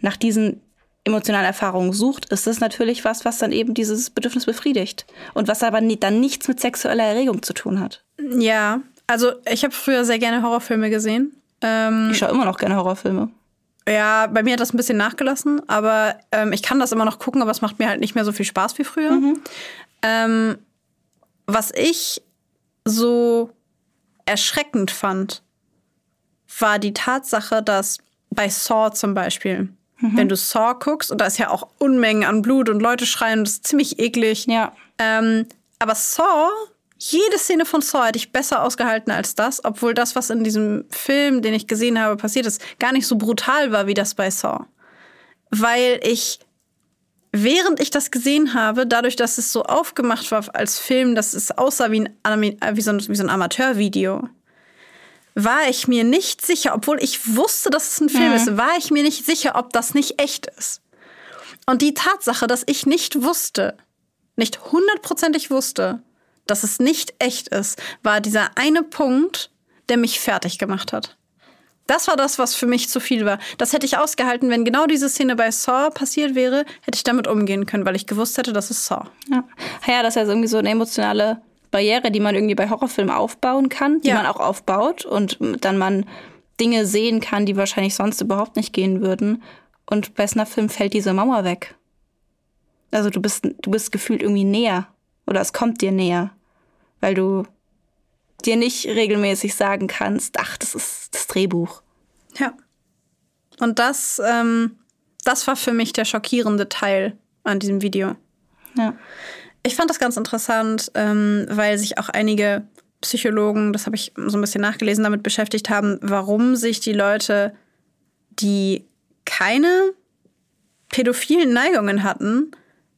nach diesen emotionalen Erfahrungen sucht, ist das natürlich was, was dann eben dieses Bedürfnis befriedigt. Und was aber nie, dann nichts mit sexueller Erregung zu tun hat. Ja, also ich habe früher sehr gerne Horrorfilme gesehen. Ähm, Ich schaue immer noch gerne Horrorfilme. ja, bei mir hat das ein bisschen nachgelassen, aber ähm, ich kann das immer noch gucken, aber es macht mir halt nicht mehr so viel Spaß wie früher. Ähm, was ich so erschreckend fand, war die Tatsache, dass bei Saw zum Beispiel wenn du Saw guckst. Und da ist ja auch Unmengen an Blut und Leute schreien. Und das ist ziemlich eklig. Ja. Ähm, aber Saw, jede Szene von Saw hätte ich besser ausgehalten als das, obwohl das, was in diesem Film, den ich gesehen habe, passiert ist, gar nicht so brutal war wie das bei Saw. Weil ich, während ich das gesehen habe, dadurch, dass es so aufgemacht war als Film, dass es aussah wie ein, äh, wie so ein, wie so ein Amateurvideo, war ich mir nicht sicher, obwohl ich wusste, dass es ein Film ist, war ich mir nicht sicher, ob das nicht echt ist. Und die Tatsache, dass ich nicht wusste, nicht hundertprozentig wusste, dass es nicht echt ist, war dieser eine Punkt, der mich fertig gemacht hat. Das war das, was für mich zu viel war. Das hätte ich ausgehalten, wenn genau diese Szene bei Saw passiert wäre, hätte ich damit umgehen können, weil ich gewusst hätte, das ist Saw. Ja. ja, das ist ja irgendwie so eine emotionale Barriere, die man irgendwie bei Horrorfilmen aufbauen kann, die Ja. man auch aufbaut und dann man Dinge sehen kann, die wahrscheinlich sonst überhaupt nicht gehen würden. Und bei Snuff-Film fällt diese Mauer weg. Also du bist, du bist gefühlt irgendwie näher. Oder es kommt dir näher. Weil du dir nicht regelmäßig sagen kannst, ach, das ist das Drehbuch. Ja. Und das, ähm, das war für mich der schockierende Teil an diesem Video. Ja. Ich fand das ganz interessant, ähm, weil sich auch einige Psychologen, das habe ich so ein bisschen nachgelesen, damit beschäftigt haben, warum sich die Leute, die keine pädophilen Neigungen hatten,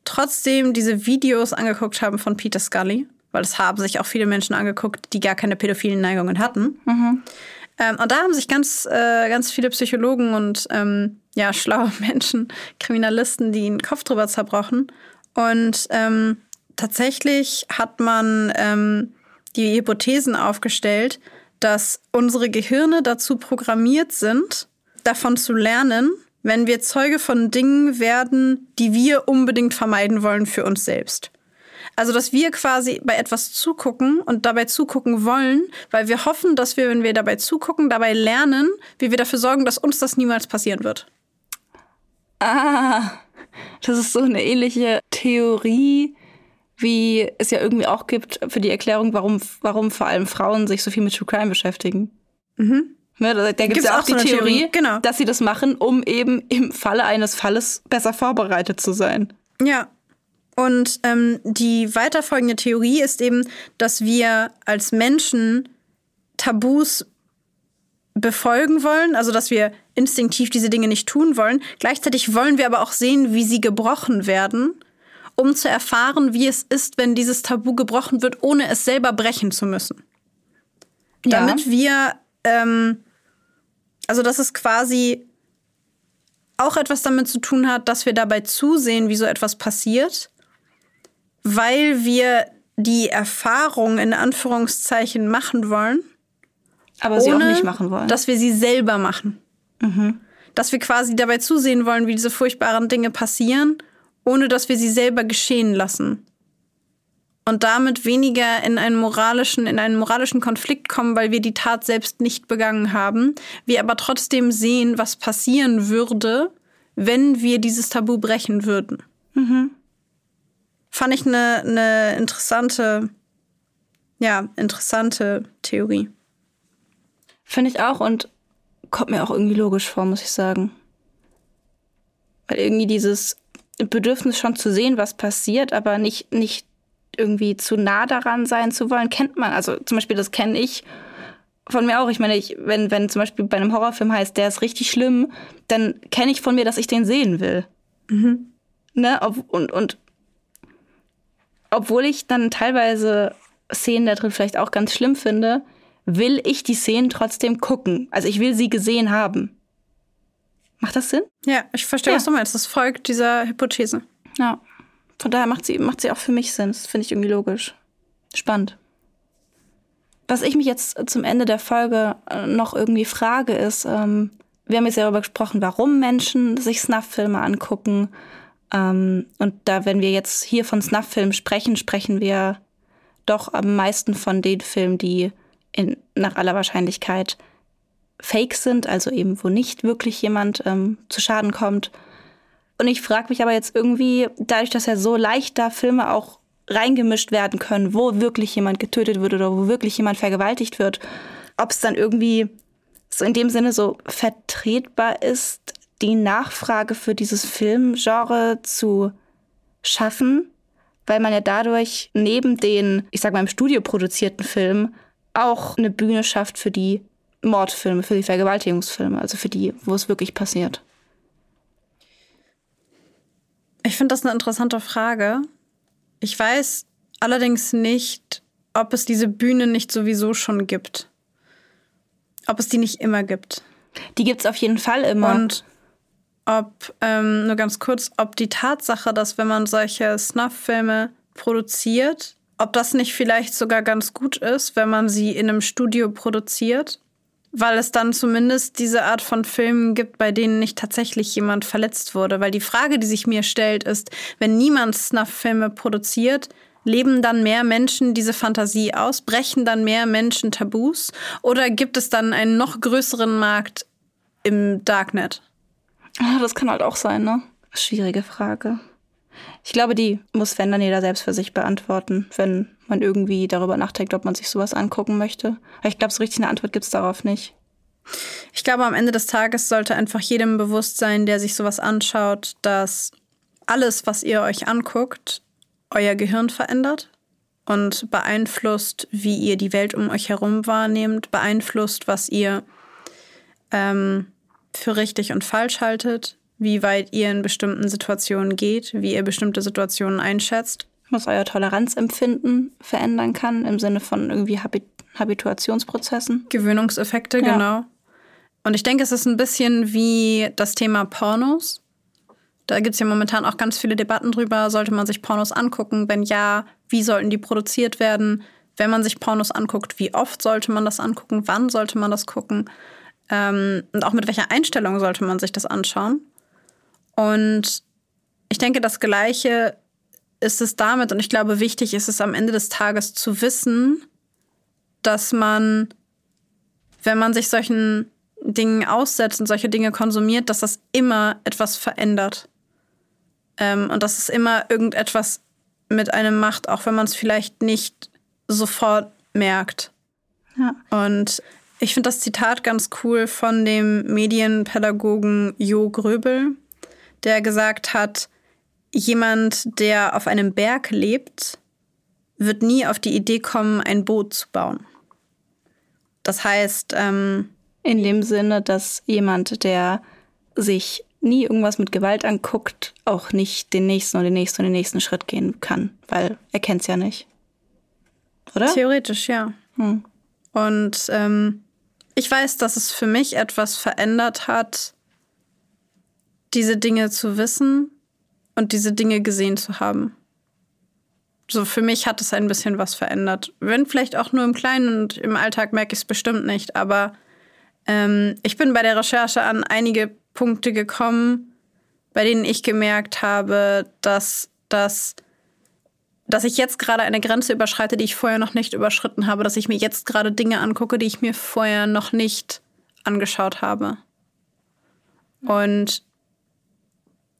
trotzdem diese Videos angeguckt haben von Peter Scully. Weil es haben sich auch viele Menschen angeguckt, die gar keine pädophilen Neigungen hatten. Ähm, und da haben sich ganz, äh, ganz viele Psychologen und ähm, ja, schlaue Menschen, Kriminalisten, die den Kopf drüber zerbrochen. Und ähm, tatsächlich hat man ähm, die Hypothesen aufgestellt, dass unsere Gehirne dazu programmiert sind, davon zu lernen, wenn wir Zeuge von Dingen werden, die wir unbedingt vermeiden wollen für uns selbst. Also, dass wir quasi bei etwas zugucken und dabei zugucken wollen, weil wir hoffen, dass wir, wenn wir dabei zugucken, dabei lernen, wie wir dafür sorgen, dass uns das niemals passieren wird. Ah, das ist so eine ähnliche Theorie, wie es ja irgendwie auch gibt für die Erklärung, warum, warum vor allem Frauen sich so viel mit True Crime beschäftigen. Ne, da da gibt es ja auch, auch die so Theorie, Theorie, genau. dass sie das machen, um eben im Falle eines Falles besser vorbereitet zu sein. Ja. Und ähm, die weiterfolgende Theorie ist eben, dass wir als Menschen Tabus befolgen wollen, also dass wir instinktiv diese Dinge nicht tun wollen. Gleichzeitig wollen wir aber auch sehen, wie sie gebrochen werden, um zu erfahren, wie es ist, wenn dieses Tabu gebrochen wird, ohne es selber brechen zu müssen. Damit wir, ähm, also dass es quasi auch etwas damit zu tun hat, dass wir dabei zusehen, wie so etwas passiert, weil wir die Erfahrung in Anführungszeichen machen wollen, aber sie auch ohne nicht machen wollen. dass wir sie selber machen. Dass wir quasi dabei zusehen wollen, wie diese furchtbaren Dinge passieren, ohne dass wir sie selber geschehen lassen. Und damit weniger in einen moralischen, in einen moralischen Konflikt kommen, weil wir die Tat selbst nicht begangen haben, wir aber trotzdem sehen, was passieren würde, wenn wir dieses Tabu brechen würden. Fand ich eine, eine interessante, ja, interessante Theorie. Finde ich auch und kommt mir auch irgendwie logisch vor, muss ich sagen. Weil irgendwie dieses Bedürfnis schon zu sehen, was passiert, aber nicht, nicht irgendwie zu nah daran sein zu wollen, kennt man. Also zum Beispiel, das kenne ich von mir auch. Ich meine, ich, wenn, wenn zum Beispiel bei einem Horrorfilm heißt, der ist richtig schlimm, dann kenne ich von mir, dass ich den sehen will. Ne? Ob, und, und obwohl ich dann teilweise Szenen da drin vielleicht auch ganz schlimm finde, will ich die Szenen trotzdem gucken. Also ich will sie gesehen haben. Macht das Sinn? Ja, ich verstehe, Ja. was du meinst. Das folgt dieser Hypothese. Ja. Von daher macht sie, macht sie auch für mich Sinn. Das finde ich irgendwie logisch. Spannend. Was ich mich jetzt zum Ende der Folge äh, noch irgendwie frage, ist, ähm, wir haben jetzt ja darüber gesprochen, warum Menschen sich Snuff-Filme angucken. Ähm, und da, wenn wir jetzt hier von Snuff-Filmen sprechen, sprechen wir doch am meisten von den Filmen, die in, nach aller Wahrscheinlichkeit fake sind, also eben, wo nicht wirklich jemand ähm, zu Schaden kommt. Und ich frage mich aber jetzt irgendwie, dadurch, dass ja so leicht da Filme auch reingemischt werden können, wo wirklich jemand getötet wird oder wo wirklich jemand vergewaltigt wird, ob es dann irgendwie so in dem Sinne so vertretbar ist, die Nachfrage für dieses Filmgenre zu schaffen, weil man ja dadurch neben den, ich sag mal, im Studio produzierten Filmen auch eine Bühne schafft für die Mordfilme, für die Vergewaltigungsfilme, also für die, wo es wirklich passiert. Ich finde das eine interessante Frage. Ich weiß allerdings nicht, ob es diese Bühne nicht sowieso schon gibt. Ob es die nicht immer gibt. Die gibt es auf jeden Fall immer. Und ob, ähm, nur ganz kurz, ob die Tatsache, dass wenn man solche Snuff-Filme produziert, ob das nicht vielleicht sogar ganz gut ist, wenn man sie in einem Studio produziert, weil es dann zumindest diese Art von Filmen gibt, bei denen nicht tatsächlich jemand verletzt wurde. Weil die Frage, die sich mir stellt, ist, wenn niemand Snuff-Filme produziert, leben dann mehr Menschen diese Fantasie aus? Brechen dann mehr Menschen Tabus? Oder gibt es dann einen noch größeren Markt im Darknet? Ja, das kann halt auch sein, ne? Schwierige Frage. Ich glaube, die muss, wenn dann jeder selbst für sich beantworten, wenn man irgendwie darüber nachdenkt, ob man sich sowas angucken möchte. Aber ich glaube, so richtig eine Antwort gibt es darauf nicht. Ich glaube, am Ende des Tages sollte einfach jedem bewusst sein, der sich sowas anschaut, dass alles, was ihr euch anguckt, euer Gehirn verändert und beeinflusst, wie ihr die Welt um euch herum wahrnehmt, beeinflusst, was ihr ähm, für richtig und falsch haltet, wie weit ihr in bestimmten Situationen geht, wie ihr bestimmte Situationen einschätzt. Was euer Toleranzempfinden verändern kann im Sinne von irgendwie Habit Habituationsprozessen. Gewöhnungseffekte, ja. genau. Und ich denke, es ist ein bisschen wie das Thema Pornos. Da gibt es ja momentan auch ganz viele Debatten drüber. Sollte man sich Pornos angucken? Wenn ja, wie sollten die produziert werden? Wenn man sich Pornos anguckt, wie oft sollte man das angucken? Wann sollte man das gucken? Ähm, und auch mit welcher Einstellung sollte man sich das anschauen? Und ich denke, das Gleiche ist es damit. Und ich glaube, wichtig ist es am Ende des Tages zu wissen, dass man, wenn man sich solchen Dingen aussetzt und solche Dinge konsumiert, dass das immer etwas verändert. Ähm, und dass es immer irgendetwas mit einem macht, auch wenn man es vielleicht nicht sofort merkt. Ja. Und ich finde das Zitat ganz cool von dem Medienpädagogen Jo Gröbel, der gesagt hat, jemand, der auf einem Berg lebt, wird nie auf die Idee kommen, ein Boot zu bauen. Das heißt, ähm, in dem Sinne, dass jemand, der sich nie irgendwas mit Gewalt anguckt, auch nicht den nächsten und den nächsten und den nächsten Schritt gehen kann, weil er kennt es ja nicht. Oder? Theoretisch, ja. Hm. Und ähm, ich weiß, dass es für mich etwas verändert hat, diese Dinge zu wissen und diese Dinge gesehen zu haben. So für mich hat es ein bisschen was verändert. Wenn vielleicht auch nur im Kleinen und im Alltag merke ich es bestimmt nicht, aber ähm, ich bin bei der Recherche an einige Punkte gekommen, bei denen ich gemerkt habe, dass das dass ich jetzt gerade eine Grenze überschreite, die ich vorher noch nicht überschritten habe, dass ich mir jetzt gerade Dinge angucke, die ich mir vorher noch nicht angeschaut habe. Und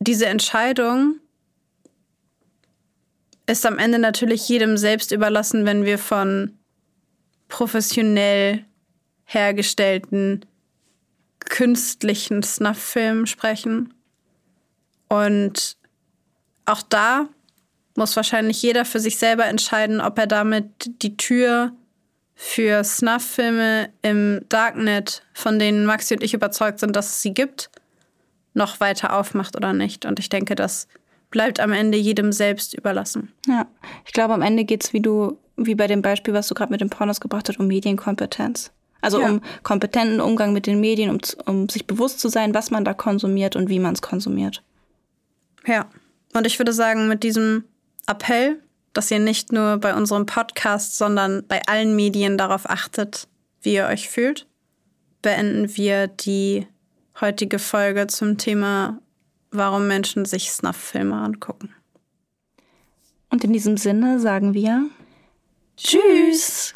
diese Entscheidung ist am Ende natürlich jedem selbst überlassen, wenn wir von professionell hergestellten künstlichen Snuff-Filmen sprechen. Und auch da muss wahrscheinlich jeder für sich selber entscheiden, ob er damit die Tür für Snuff-Filme im Darknet, von denen Maxi und ich überzeugt sind, dass es sie gibt, noch weiter aufmacht oder nicht. Und ich denke, das bleibt am Ende jedem selbst überlassen. Ja, ich glaube, am Ende geht es, wie du, wie bei dem Beispiel, was du gerade mit den Pornos gebracht hast, um Medienkompetenz. Also ja. um kompetenten Umgang mit den Medien, um, um sich bewusst zu sein, was man da konsumiert und wie man es konsumiert. Ja, und ich würde sagen, mit diesem Appell, dass ihr nicht nur bei unserem Podcast, sondern bei allen Medien darauf achtet, wie ihr euch fühlt, beenden wir die heutige Folge zum Thema, warum Menschen sich Snuff-Filme angucken. Und in diesem Sinne sagen wir Tschüss!